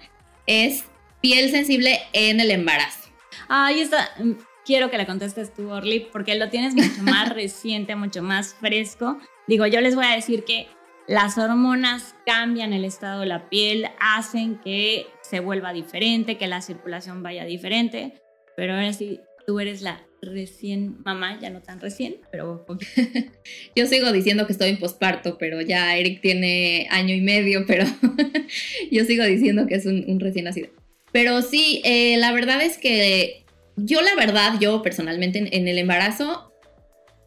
es piel sensible en el embarazo. Ahí está. Mm, quiero que la contestes tú, Orly, porque lo tienes mucho más reciente, mucho más fresco. Digo, yo les voy a decir que las hormonas cambian el estado de la piel, hacen que se vuelva diferente, que la circulación vaya diferente, pero ahora sí, tú eres la recién mamá, ya no tan recién, pero Yo sigo diciendo que estoy en posparto, pero ya Eric tiene año y medio, pero yo sigo diciendo que es un, recién nacido. Pero sí, eh, la verdad es que yo la verdad, yo personalmente en el embarazo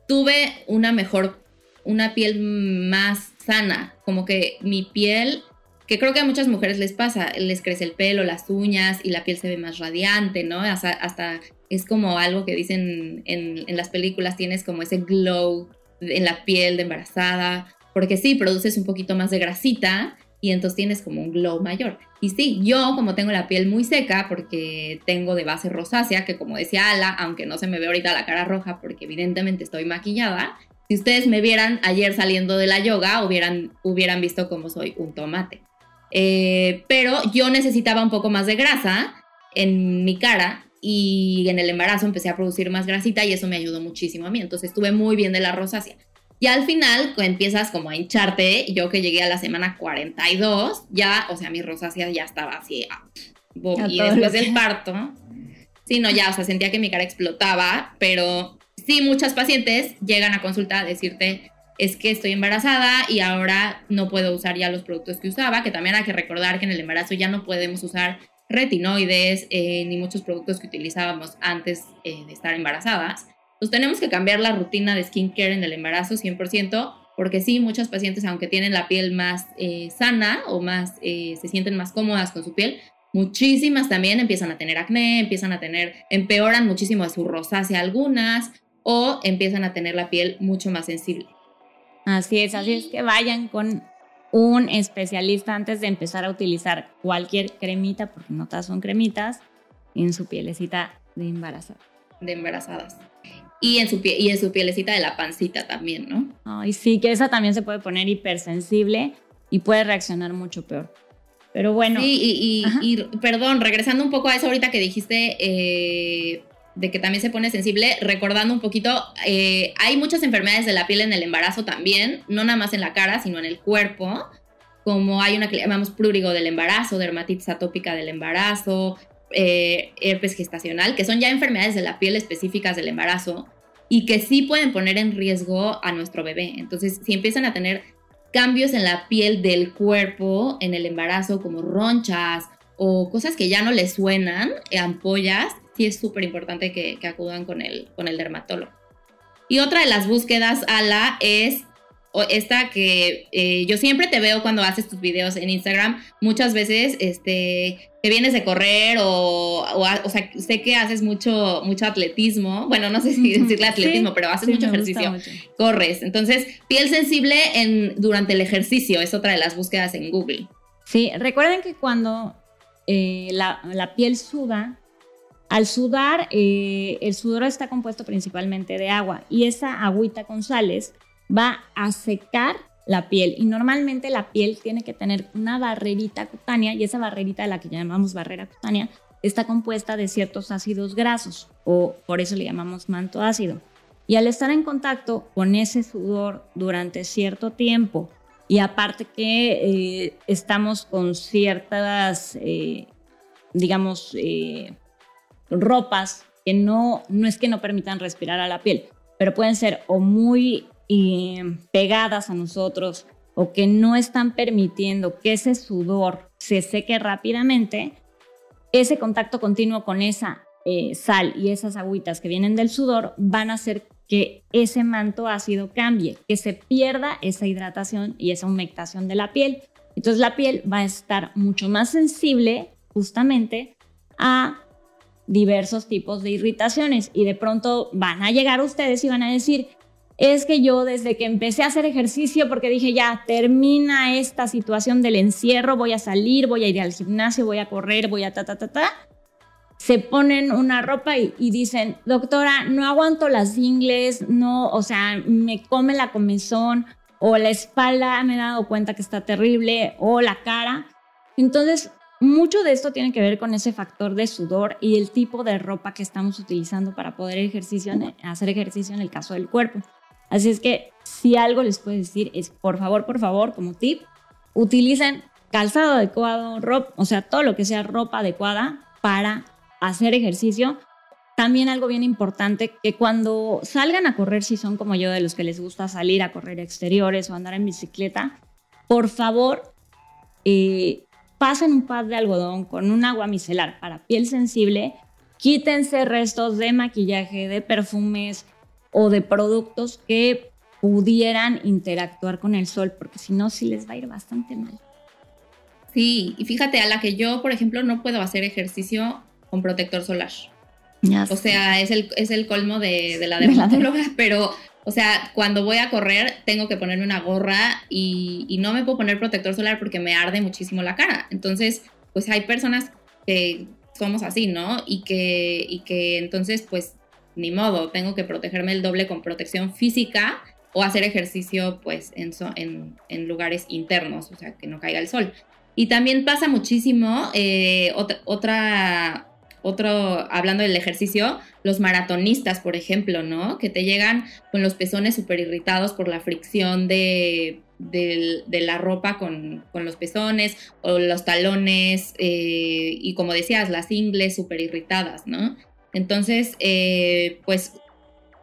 tuve una mejor, una piel más sana, como que mi piel, que creo que a muchas mujeres les pasa, les crece el pelo, las uñas y la piel se ve más radiante, ¿no? Hasta, es como algo que dicen en, en las películas, tienes como ese glow en la piel de embarazada, porque sí, produces un poquito más de grasita y entonces tienes como un glow mayor. Y sí, yo como tengo la piel muy seca porque tengo de base rosácea, que como decía Ala, aunque no se me ve ahorita la cara roja porque evidentemente estoy maquillada, si ustedes me vieran ayer saliendo de la yoga, hubieran, hubieran visto cómo soy un tomate. Eh, pero yo necesitaba un poco más de grasa en mi cara y en el embarazo empecé a producir más grasita y eso me ayudó muchísimo a mí. Entonces estuve muy bien de la rosácea. Y al final empiezas como a hincharte. Yo que llegué a la semana 42, ya, o sea, mi rosácea ya estaba así. Ah, y después del parto, sí, no, ya, o sea, sentía que mi cara explotaba, pero sí, muchas pacientes llegan a consulta a decirte, es que estoy embarazada y ahora no puedo usar ya los productos que usaba, que también hay que recordar que en el embarazo ya no podemos usar retinoides eh, ni muchos productos que utilizábamos antes eh, de estar embarazadas. Entonces tenemos que cambiar la rutina de skincare en el embarazo 100%, porque sí, muchas pacientes, aunque tienen la piel más eh, sana o más, se sienten más cómodas con su piel, muchísimas también empiezan a tener acné, empiezan a tener, empeoran muchísimo su rosácea algunas, o empiezan a tener la piel mucho más sensible. Así es, así es que vayan con un especialista antes de empezar a utilizar cualquier cremita, porque no todas son cremitas, en su pielecita de embarazada. De embarazadas. Y en, su y en su pielecita de la pancita también, ¿no? Ay, sí, que esa también se puede poner hipersensible y puede reaccionar mucho peor. Pero bueno. Sí, y, perdón, regresando un poco a eso ahorita que dijiste, eh, de que también se pone sensible, recordando un poquito, eh, hay muchas enfermedades de la piel en el embarazo también, no nada más en la cara, sino en el cuerpo, como hay una que llamamos prurigo del embarazo, dermatitis atópica del embarazo, eh, herpes gestacional, que son ya enfermedades de la piel específicas del embarazo y que sí pueden poner en riesgo a nuestro bebé. Entonces, si empiezan a tener cambios en la piel del cuerpo en el embarazo, como ronchas o cosas que ya no les suenan, ampollas, sí es súper importante que, acudan con el, con el dermatólogo. Y otra de las búsquedas, Ala, es esta que eh, yo siempre te veo cuando haces tus videos en Instagram, muchas veces este, que vienes de correr o, o, sea, sé que haces mucho, mucho atletismo, bueno, no sé si decirle atletismo, pero haces mucho ejercicio, corres. Entonces, piel sensible en, durante el ejercicio es otra de las búsquedas en Google. Sí, recuerden que cuando eh, la, la piel suda, al sudar, eh, el sudor está compuesto principalmente de agua y esa agüita con sales va a secar la piel y normalmente la piel tiene que tener una barrerita cutánea y esa barrerita la que llamamos barrera cutánea está compuesta de ciertos ácidos grasos o por eso le llamamos manto ácido. Y al estar en contacto con ese sudor durante cierto tiempo y aparte que eh, estamos con ciertas, eh, digamos, ropas que no, no es que no permitan respirar a la piel, pero pueden ser o muy eh, pegadas a nosotros o que no están permitiendo que ese sudor se seque rápidamente, ese contacto continuo con esa eh, sal y esas agüitas que vienen del sudor van a hacer que ese manto ácido cambie, que se pierda esa hidratación y esa humectación de la piel. Entonces la piel va a estar mucho más sensible justamente a diversos tipos de irritaciones y de pronto van a llegar ustedes y van a decir, es que yo desde que empecé a hacer ejercicio, porque dije, ya, termina esta situación del encierro, voy a salir, voy a ir al gimnasio, voy a correr, voy a ta, ta, ta, ta, se ponen una ropa y, dicen, doctora, no aguanto las ingles, no, o sea, me come la comezón, o la espalda me he dado cuenta que está terrible, o la cara. Entonces, mucho de esto tiene que ver con ese factor de sudor y el tipo de ropa que estamos utilizando para poder hacer ejercicio en el caso del cuerpo. Así es que si algo les puedo decir es, por favor, por favor, como tip, utilicen calzado adecuado, ropa, o sea, todo lo que sea ropa adecuada para hacer ejercicio. También algo bien importante, que cuando salgan a correr, si son como yo de los que les gusta salir a correr exteriores o andar en bicicleta, por favor, eh, pasen un pad de algodón con un agua micelar para piel sensible, quítense restos de maquillaje, de perfumes o de productos que pudieran interactuar con el sol, porque si no, sí les va a ir bastante mal. Sí, y fíjate, a la que yo, por ejemplo, no puedo hacer ejercicio con protector solar. o sea, es el, es el colmo de, de la dermatóloga, pero o sea, cuando voy a correr tengo que ponerme una gorra y, no me puedo poner protector solar porque me arde muchísimo la cara. Entonces, pues hay personas que somos así, ¿no? Y que, y que entonces, pues, ni modo, tengo que protegerme el doble con protección física o hacer ejercicio, pues, en, en, lugares internos, o sea, que no caiga el sol. Y también pasa muchísimo, eh, otra, otro, hablando del ejercicio, los maratonistas, por ejemplo, ¿no? Que te llegan con los pezones súper irritados por la fricción de, la ropa con, los pezones o los talones eh, y como decías, las ingles súper irritadas, ¿no? Entonces, eh, pues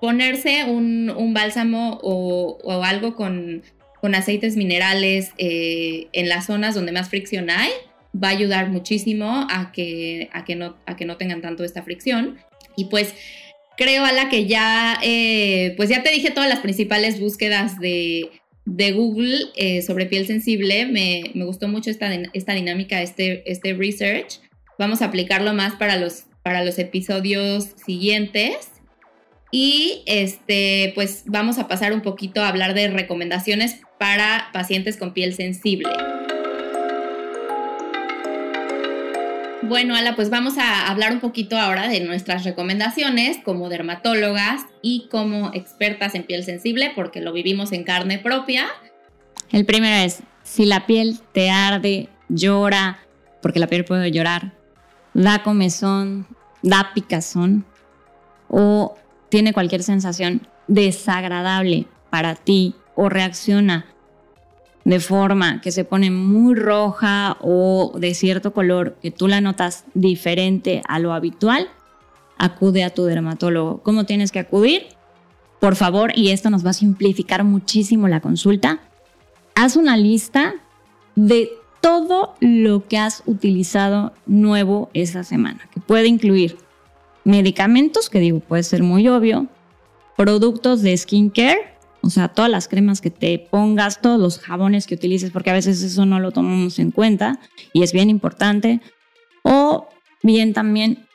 ponerse un, bálsamo o, algo con, aceites minerales eh, en las zonas donde más fricción hay, va a ayudar muchísimo a que, no, tengan tanto esta fricción. Y pues creo, a la que ya, eh, pues ya te dije todas las principales búsquedas de, Google sobre piel sensible. Me, gustó mucho esta, esta dinámica, este, este research. Vamos a aplicarlo más para los, para los episodios siguientes. Y este, pues vamos a pasar un poquito a hablar de recomendaciones para pacientes con piel sensible. Bueno, Ala, pues vamos a hablar un poquito ahora de nuestras recomendaciones como dermatólogas y como expertas en piel sensible, porque lo vivimos en carne propia. El primero es, si la piel te arde, llora, porque la piel puede llorar, da comezón, da picazón o tiene cualquier sensación desagradable para ti o reacciona de forma que se pone muy roja o de cierto color que tú la notas diferente a lo habitual, acude a tu dermatólogo. ¿Cómo tienes que acudir? Por favor, y esto nos va a simplificar muchísimo la consulta, haz una lista de todo lo que has utilizado nuevo esa semana, que puede incluir medicamentos, que digo, puede ser muy obvio, productos de skincare, o sea, todas las cremas que te pongas, todos los jabones que utilices, porque a veces eso no lo tomamos en cuenta y es bien importante. O bien también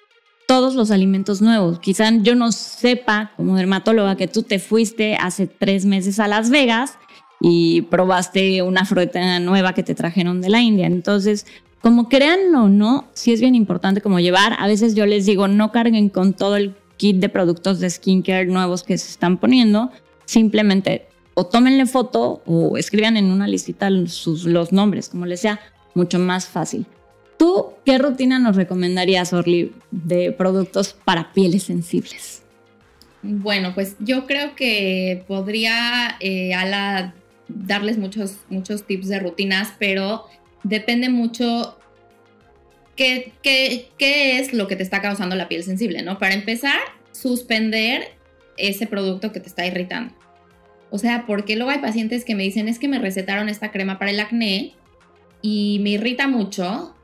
todos los alimentos nuevos. Quizá yo no sepa como dermatóloga que tú te fuiste hace tres meses a Las Vegas y probaste una fruta nueva que te trajeron de la India. Entonces, como crean o no, sí es bien importante como llevar. A veces yo les digo, no carguen con todo el kit de productos de skincare nuevos que se están poniendo, simplemente o tómenle foto o escriban en una listita sus, los nombres, como les sea, mucho más fácil. ¿Tú qué rutina nos recomendarías, Orly, de productos para pieles sensibles? Bueno, pues yo creo que podría eh, darles muchos, muchos tips de rutinas, pero depende mucho qué, qué, qué es lo que te está causando la piel sensible, ¿no? Para empezar, suspender ese producto que te está irritando. O sea, porque luego hay pacientes que me dicen, es que me recetaron esta crema para el acné y me irrita mucho,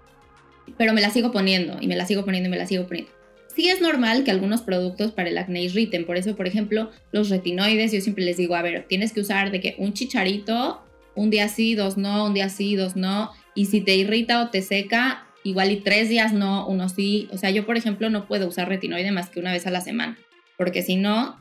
pero me la sigo poniendo y me la sigo poniendo y me la sigo poniendo. Sí es normal que algunos productos para el acné irriten, por eso, por ejemplo, los retinoides, yo siempre les digo, a ver, tienes que usar de que un chicharito, un día sí, dos no, un día sí, dos no, y si te irrita o te seca, igual y tres días no, uno sí. O sea, yo, por ejemplo, no puedo usar retinoide más que una vez a la semana, porque si no,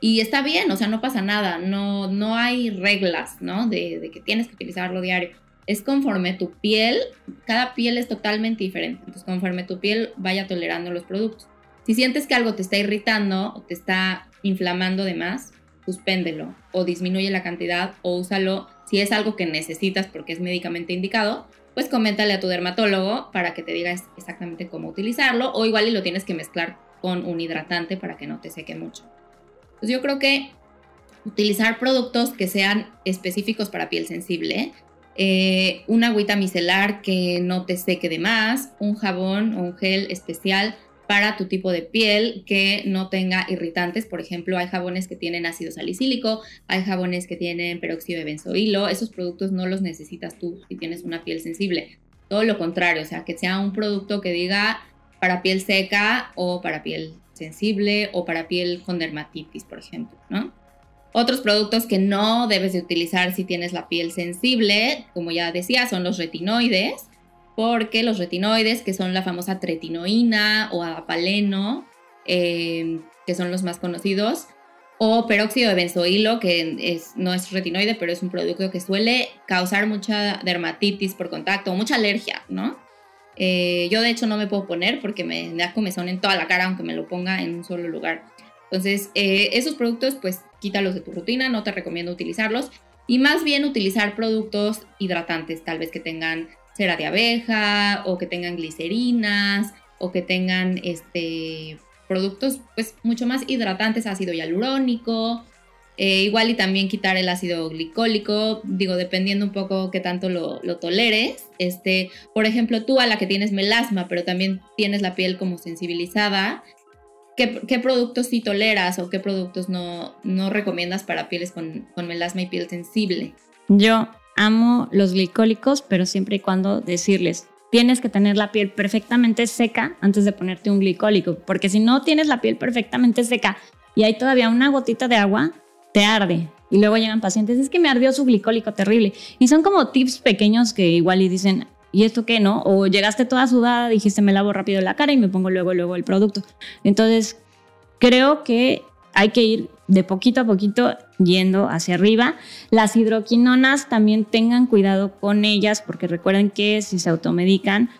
y está bien, o sea, no pasa nada, no, no hay reglas, ¿no? De, que tienes que utilizarlo diario. Es conforme tu piel, cada piel es totalmente diferente, entonces conforme tu piel vaya tolerando los productos. Si sientes que algo te está irritando o te está inflamando de más, suspéndelo o disminuye la cantidad o úsalo si es algo que necesitas porque es médicamente indicado, pues coméntale a tu dermatólogo para que te diga exactamente cómo utilizarlo o igual y lo tienes que mezclar con un hidratante para que no te seque mucho. Pues yo creo que utilizar productos que sean específicos para piel sensible, eh, una agüita micelar que no te seque de más, un jabón o un gel especial para tu tipo de piel que no tenga irritantes. Por ejemplo, hay jabones que tienen ácido salicílico, hay jabones que tienen peróxido de benzoilo. Esos productos no los necesitas tú si tienes una piel sensible. Todo lo contrario, o sea, que sea un producto que diga para piel seca o para piel sensible o para piel con dermatitis, por ejemplo, ¿no? Otros productos que no debes de utilizar si tienes la piel sensible, como ya decía, son los retinoides porque los retinoides, que son la famosa tretinoína o apaleno, eh, que son los más conocidos, o peróxido de benzoilo, que es, no es retinoide, pero es un producto que suele causar mucha dermatitis por contacto, mucha alergia, ¿no? Eh, yo de hecho no me puedo poner porque me da comezón en toda la cara, aunque me lo ponga en un solo lugar. Entonces, eh, esos productos, pues quítalos de tu rutina, no te recomiendo utilizarlos. Y más bien utilizar productos hidratantes, tal vez que tengan cera de abeja o que tengan glicerinas o que tengan este, productos pues mucho más hidratantes, ácido hialurónico, eh, igual y también quitar el ácido glicólico, digo, dependiendo un poco qué tanto lo, toleres. Este, por ejemplo, tú a la que tienes melasma, pero también tienes la piel como sensibilizada, ¿qué, productos sí toleras o qué productos no, no recomiendas para pieles con, con melasma y piel sensible? Yo amo los glicólicos, pero siempre y cuando decirles, tienes que tener la piel perfectamente seca antes de ponerte un glicólico, porque si no tienes la piel perfectamente seca y hay todavía una gotita de agua, te arde. Y luego llegan pacientes, es que me ardió su glicólico terrible. Y son como tips pequeños que igual y dicen, ¿y esto qué no? O llegaste toda sudada, dijiste, me lavo rápido la cara y me pongo luego, luego el producto. Entonces, creo que hay que ir de poquito a poquito yendo hacia arriba. Las hidroquinonas también tengan cuidado con ellas porque recuerden que si se automedican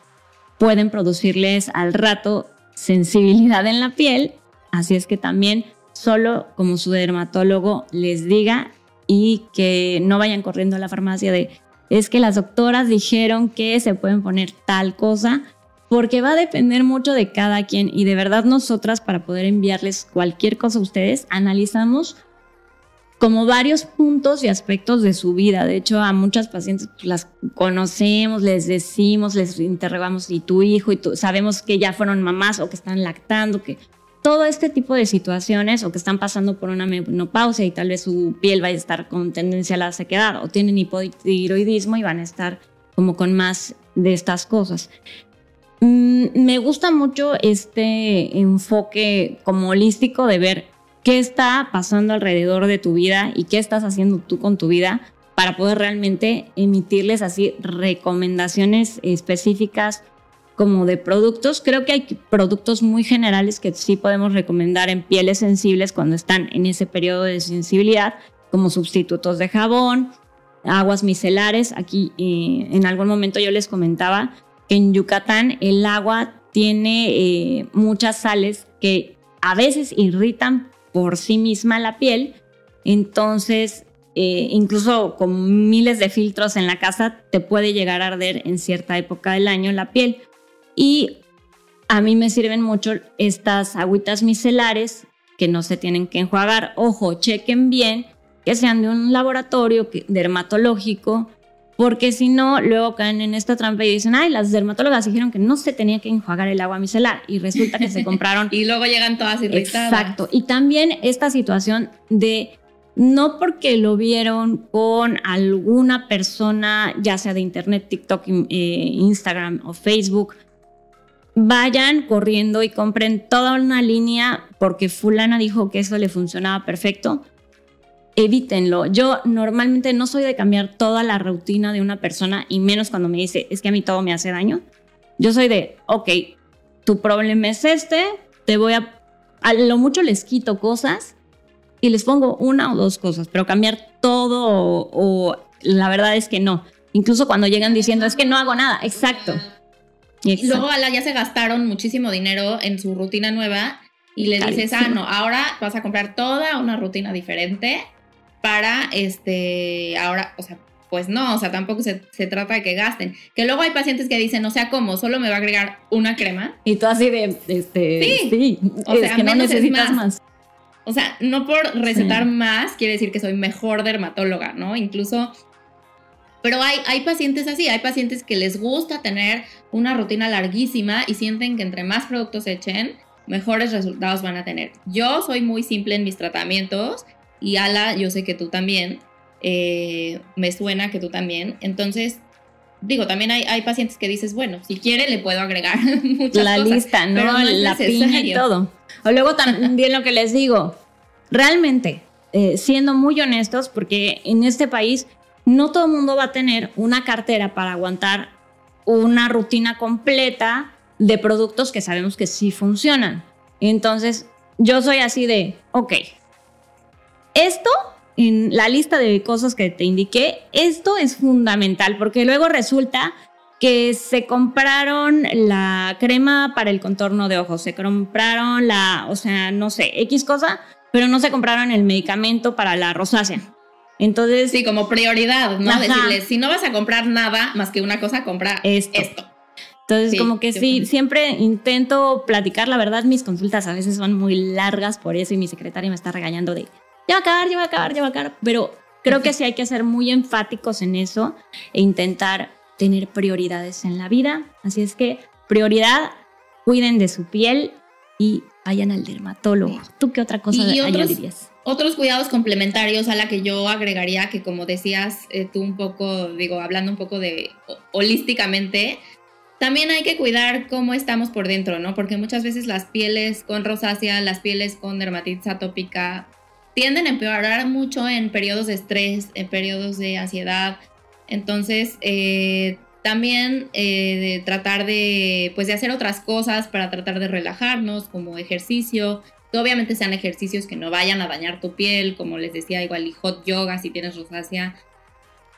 pueden producirles al rato sensibilidad en la piel. Así es que también solo como su dermatólogo les diga y que no vayan corriendo a la farmacia de es que las doctoras dijeron que se pueden poner tal cosa porque va a depender mucho de cada quien y de verdad nosotras para poder enviarles cualquier cosa a ustedes analizamos como varios puntos y aspectos de su vida. De hecho, a muchas pacientes las conocemos, les decimos, les interrogamos y tu hijo y tú sabemos que ya fueron mamás o que están lactando, que todo este tipo de situaciones o que están pasando por una menopausia y tal vez su piel va a estar con tendencia a la sequedad o tienen hipotiroidismo y van a estar como con más de estas cosas. Mm, me gusta mucho este enfoque como holístico de ver qué está pasando alrededor de tu vida y qué estás haciendo tú con tu vida para poder realmente emitirles así recomendaciones específicas como de productos. Creo que hay productos muy generales que sí podemos recomendar en pieles sensibles cuando están en ese periodo de sensibilidad, como sustitutos de jabón, aguas micelares. Aquí eh, en algún momento yo les comentaba en Yucatán el agua tiene eh, muchas sales que a veces irritan por sí misma la piel. Entonces, eh, incluso con miles de filtros en la casa, te puede llegar a arder en cierta época del año la piel. Y a mí me sirven mucho estas agüitas micelares que no se tienen que enjuagar. Ojo, chequen bien que sean de un laboratorio dermatológico porque si no, luego caen en esta trampa y dicen, ay, las dermatólogas dijeron que no se tenía que enjuagar el agua micelar y resulta que se compraron. y luego llegan todas irritadas. Exacto. Y también esta situación de no porque lo vieron con alguna persona, ya sea de internet, TikTok, eh, Instagram o Facebook, vayan corriendo y compren toda una línea porque fulana dijo que eso le funcionaba perfecto evítenlo. Yo normalmente no soy de cambiar toda la rutina de una persona y menos cuando me dice, es que a mí todo me hace daño. Yo soy de, ok, tu problema es este, te voy a, a lo mucho les quito cosas y les pongo una o dos cosas, pero cambiar todo o, la verdad es que no. incluso cuando llegan diciendo, es que no hago nada, exacto. Y luego Ala ya se gastaron muchísimo dinero en su rutina nueva y le dices, ah, no, ahora vas a comprar toda una rutina diferente para este, ahora, o sea, pues no, o sea, tampoco se, trata de que gasten. Que luego hay pacientes que dicen, o sea, ¿cómo? Solo me va a agregar una crema. Y tú así de, este, sí, o sea, que no necesitas más. O sea, no por recetar más quiere decir que soy mejor dermatóloga, ¿no? Incluso pero hay, hay pacientes así, hay pacientes que les gusta tener una rutina larguísima y sienten que entre más productos echen, mejores resultados van a tener. Yo soy muy simple en mis tratamientos y Ala, yo sé que tú también, eh, me suena que tú también. Entonces, digo, también hay, hay, pacientes que dices, bueno, si quiere le puedo agregar muchas La lista, ¿no? la piña y todo. O luego también lo que les digo, realmente, eh, siendo muy honestos, porque en este país no todo el mundo va a tener una cartera para aguantar una rutina completa de productos que sabemos que sí funcionan. Entonces, yo soy así de, ok, esto en la lista de cosas que te indiqué, esto es fundamental porque luego resulta que se compraron la crema para el contorno de ojos, se compraron la, o sea, no sé, X cosa, pero no se compraron el medicamento para la rosácea. Entonces. Sí, como prioridad, ¿no? Decirles, si no vas a comprar nada más que una cosa, compra esto. Entonces, como que sí, siempre intento platicar. La verdad, mis consultas a veces son muy largas por eso y mi secretaria me está regañando de, ya va a acabar, ya va a acabar, ya va a acabar. Pero creo que sí hay que ser muy enfáticos en eso e intentar tener prioridades en la vida. Así es que, prioridad, cuiden de su piel y vayan al dermatólogo. ¿Tú qué otra cosa y añadirías? Otros cuidados complementarios a la que yo agregaría, que como decías eh, tú un poco, digo, hablando un poco de holísticamente, también hay que cuidar cómo estamos por dentro, ¿no? Porque muchas veces las pieles con rosácea, las pieles con dermatitis atópica, tienden a empeorar mucho en periodos de estrés, en periodos de ansiedad. Entonces, eh, también eh, de tratar de, pues, de hacer otras cosas para tratar de relajarnos, como ejercicio, obviamente sean ejercicios que no vayan a dañar tu piel, como les decía, igual y hot yoga si tienes rosácea,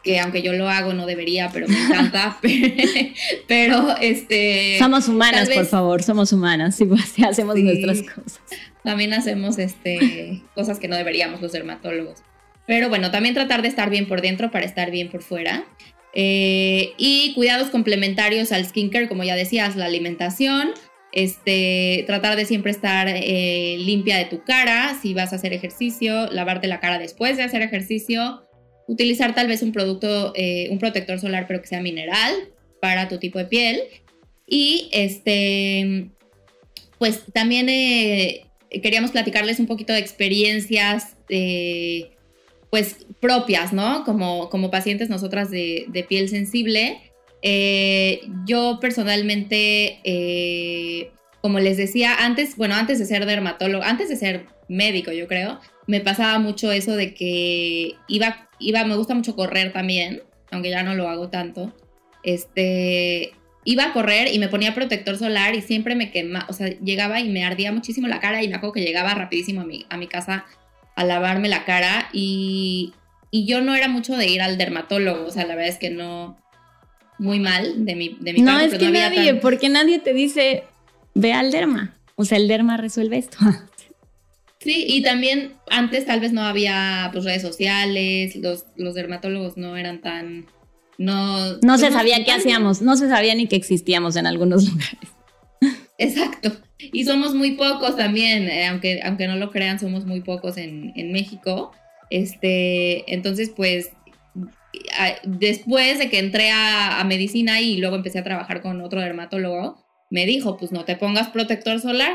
que aunque yo lo hago no debería, pero me encanta. pero este somos humanas, por favor, somos humanas, sí, pues, hacemos nuestras cosas. También hacemos este cosas que no deberíamos los dermatólogos. Pero bueno, también tratar de estar bien por dentro para estar bien por fuera. Eh, y cuidados complementarios al skincare, como ya decías, la alimentación, este, tratar de siempre estar eh, limpia de tu cara, si vas a hacer ejercicio, lavarte la cara después de hacer ejercicio, utilizar tal vez un producto, eh, un protector solar, pero que sea mineral para tu tipo de piel. Y este, pues también eh, queríamos platicarles un poquito de experiencias pues propias, ¿no? Como, como pacientes nosotras de, de piel sensible. Eh, yo personalmente, eh, como les decía, antes, bueno, antes de ser dermatólogo, antes de ser médico, yo creo, me pasaba mucho eso de que iba, iba, me gusta mucho correr también, aunque ya no lo hago tanto. Este, iba a correr y me ponía protector solar y siempre me quemaba, o sea, llegaba y me ardía muchísimo la cara y me acuerdo que llegaba rapidísimo a mi, a mi casa a lavarme la cara y, y yo no era mucho de ir al dermatólogo, o sea, la verdad es que no, muy mal de mi, de mi No, es que nadie, porque nadie te dice, ve al derma. O sea, el derma resuelve esto. Sí, y también antes tal vez no había pues, redes sociales, los, los dermatólogos no eran tan... No, no se sabía qué hacíamos, no se sabía ni que existíamos en algunos lugares. Exacto. Y somos muy pocos también, eh, aunque, aunque no lo crean, somos muy pocos en, en México. Este, entonces, pues después de que entré a, medicina y luego empecé a trabajar con otro dermatólogo, me dijo, pues no te pongas protector solar.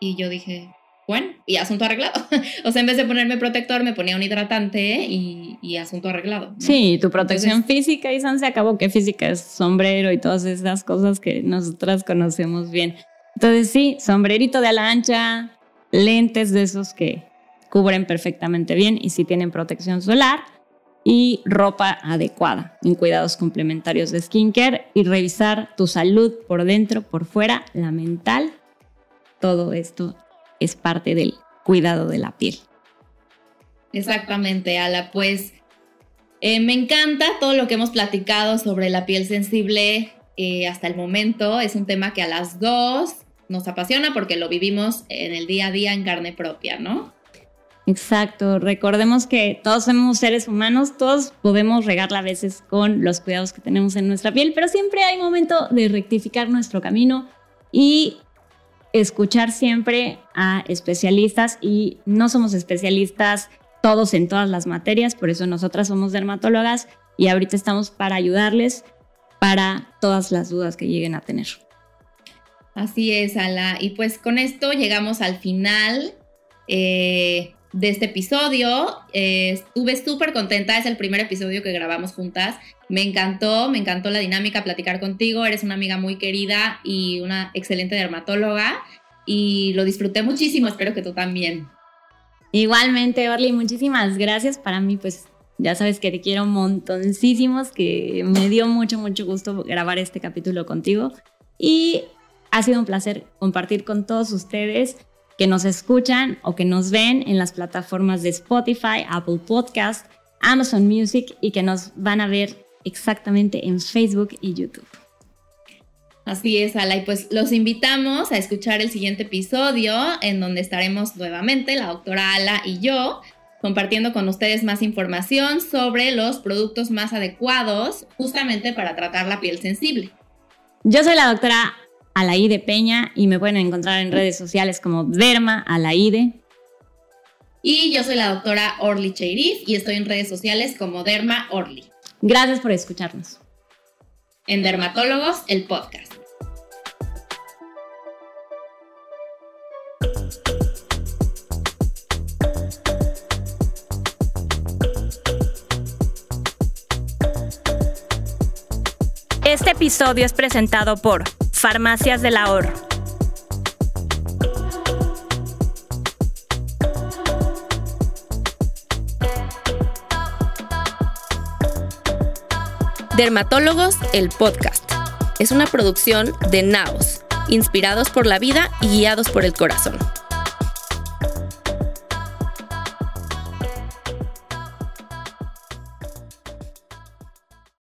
Y yo dije, bueno, y asunto arreglado. o sea, en vez de ponerme protector, me ponía un hidratante y, asunto arreglado. Sí, tu protección física, y se acabó que física es sombrero y todas esas cosas que nosotras conocemos bien. Entonces sí, sombrerito de ala ancha, lentes de esos que cubren perfectamente bien y si tienen protección solar y ropa adecuada en cuidados complementarios de skincare y revisar tu salud por dentro, por fuera, la mental. Todo esto es parte del cuidado de la piel. Exactamente, Ala. Pues Eh, me encanta todo lo que hemos platicado sobre la piel sensible eh, hasta el momento. Es un tema que a las dos nos apasiona porque lo vivimos en el día a día en carne propia, ¿no? Exacto, recordemos que todos somos seres humanos, todos podemos regarla a veces con los cuidados que tenemos en nuestra piel, pero siempre hay momento de rectificar nuestro camino y escuchar siempre a especialistas y no somos especialistas todos en todas las materias, por eso nosotras somos dermatólogas y ahorita estamos para ayudarles para todas las dudas que lleguen a tener. Así es, Ala. Y pues con esto llegamos al final eh, de este episodio. Eh, estuve súper contenta, es el primer episodio que grabamos juntas. Me encantó, me encantó la dinámica, platicar contigo. Eres una amiga muy querida y una excelente dermatóloga. Y lo disfruté muchísimo, espero que tú también. Igualmente, Orly, muchísimas gracias. Para mí, pues ya sabes que te quiero montoncísimos, que me dio mucho, mucho gusto grabar este capítulo contigo. Y ha sido un placer compartir con todos ustedes que nos escuchan o que nos ven en las plataformas de Spotify, Apple Podcast, Amazon Music y que nos van a ver exactamente en Facebook y YouTube. Así es, Ala. Y pues los invitamos a escuchar el siguiente episodio en donde estaremos nuevamente la doctora Ala y yo compartiendo con ustedes más información sobre los productos más adecuados justamente para tratar la piel sensible. Yo soy la doctora Alaide Peña y me pueden encontrar en redes sociales como Derma Alaide. Y yo soy la doctora Orly Cheirif y estoy en redes sociales como Derma Orly. Gracias por escucharnos. En Dermatólogos, el podcast. Este episodio es presentado por Farmacias del Ahorro. Dermatólogos, el podcast. Es una producción de Naos, inspirados por la vida y guiados por el corazón.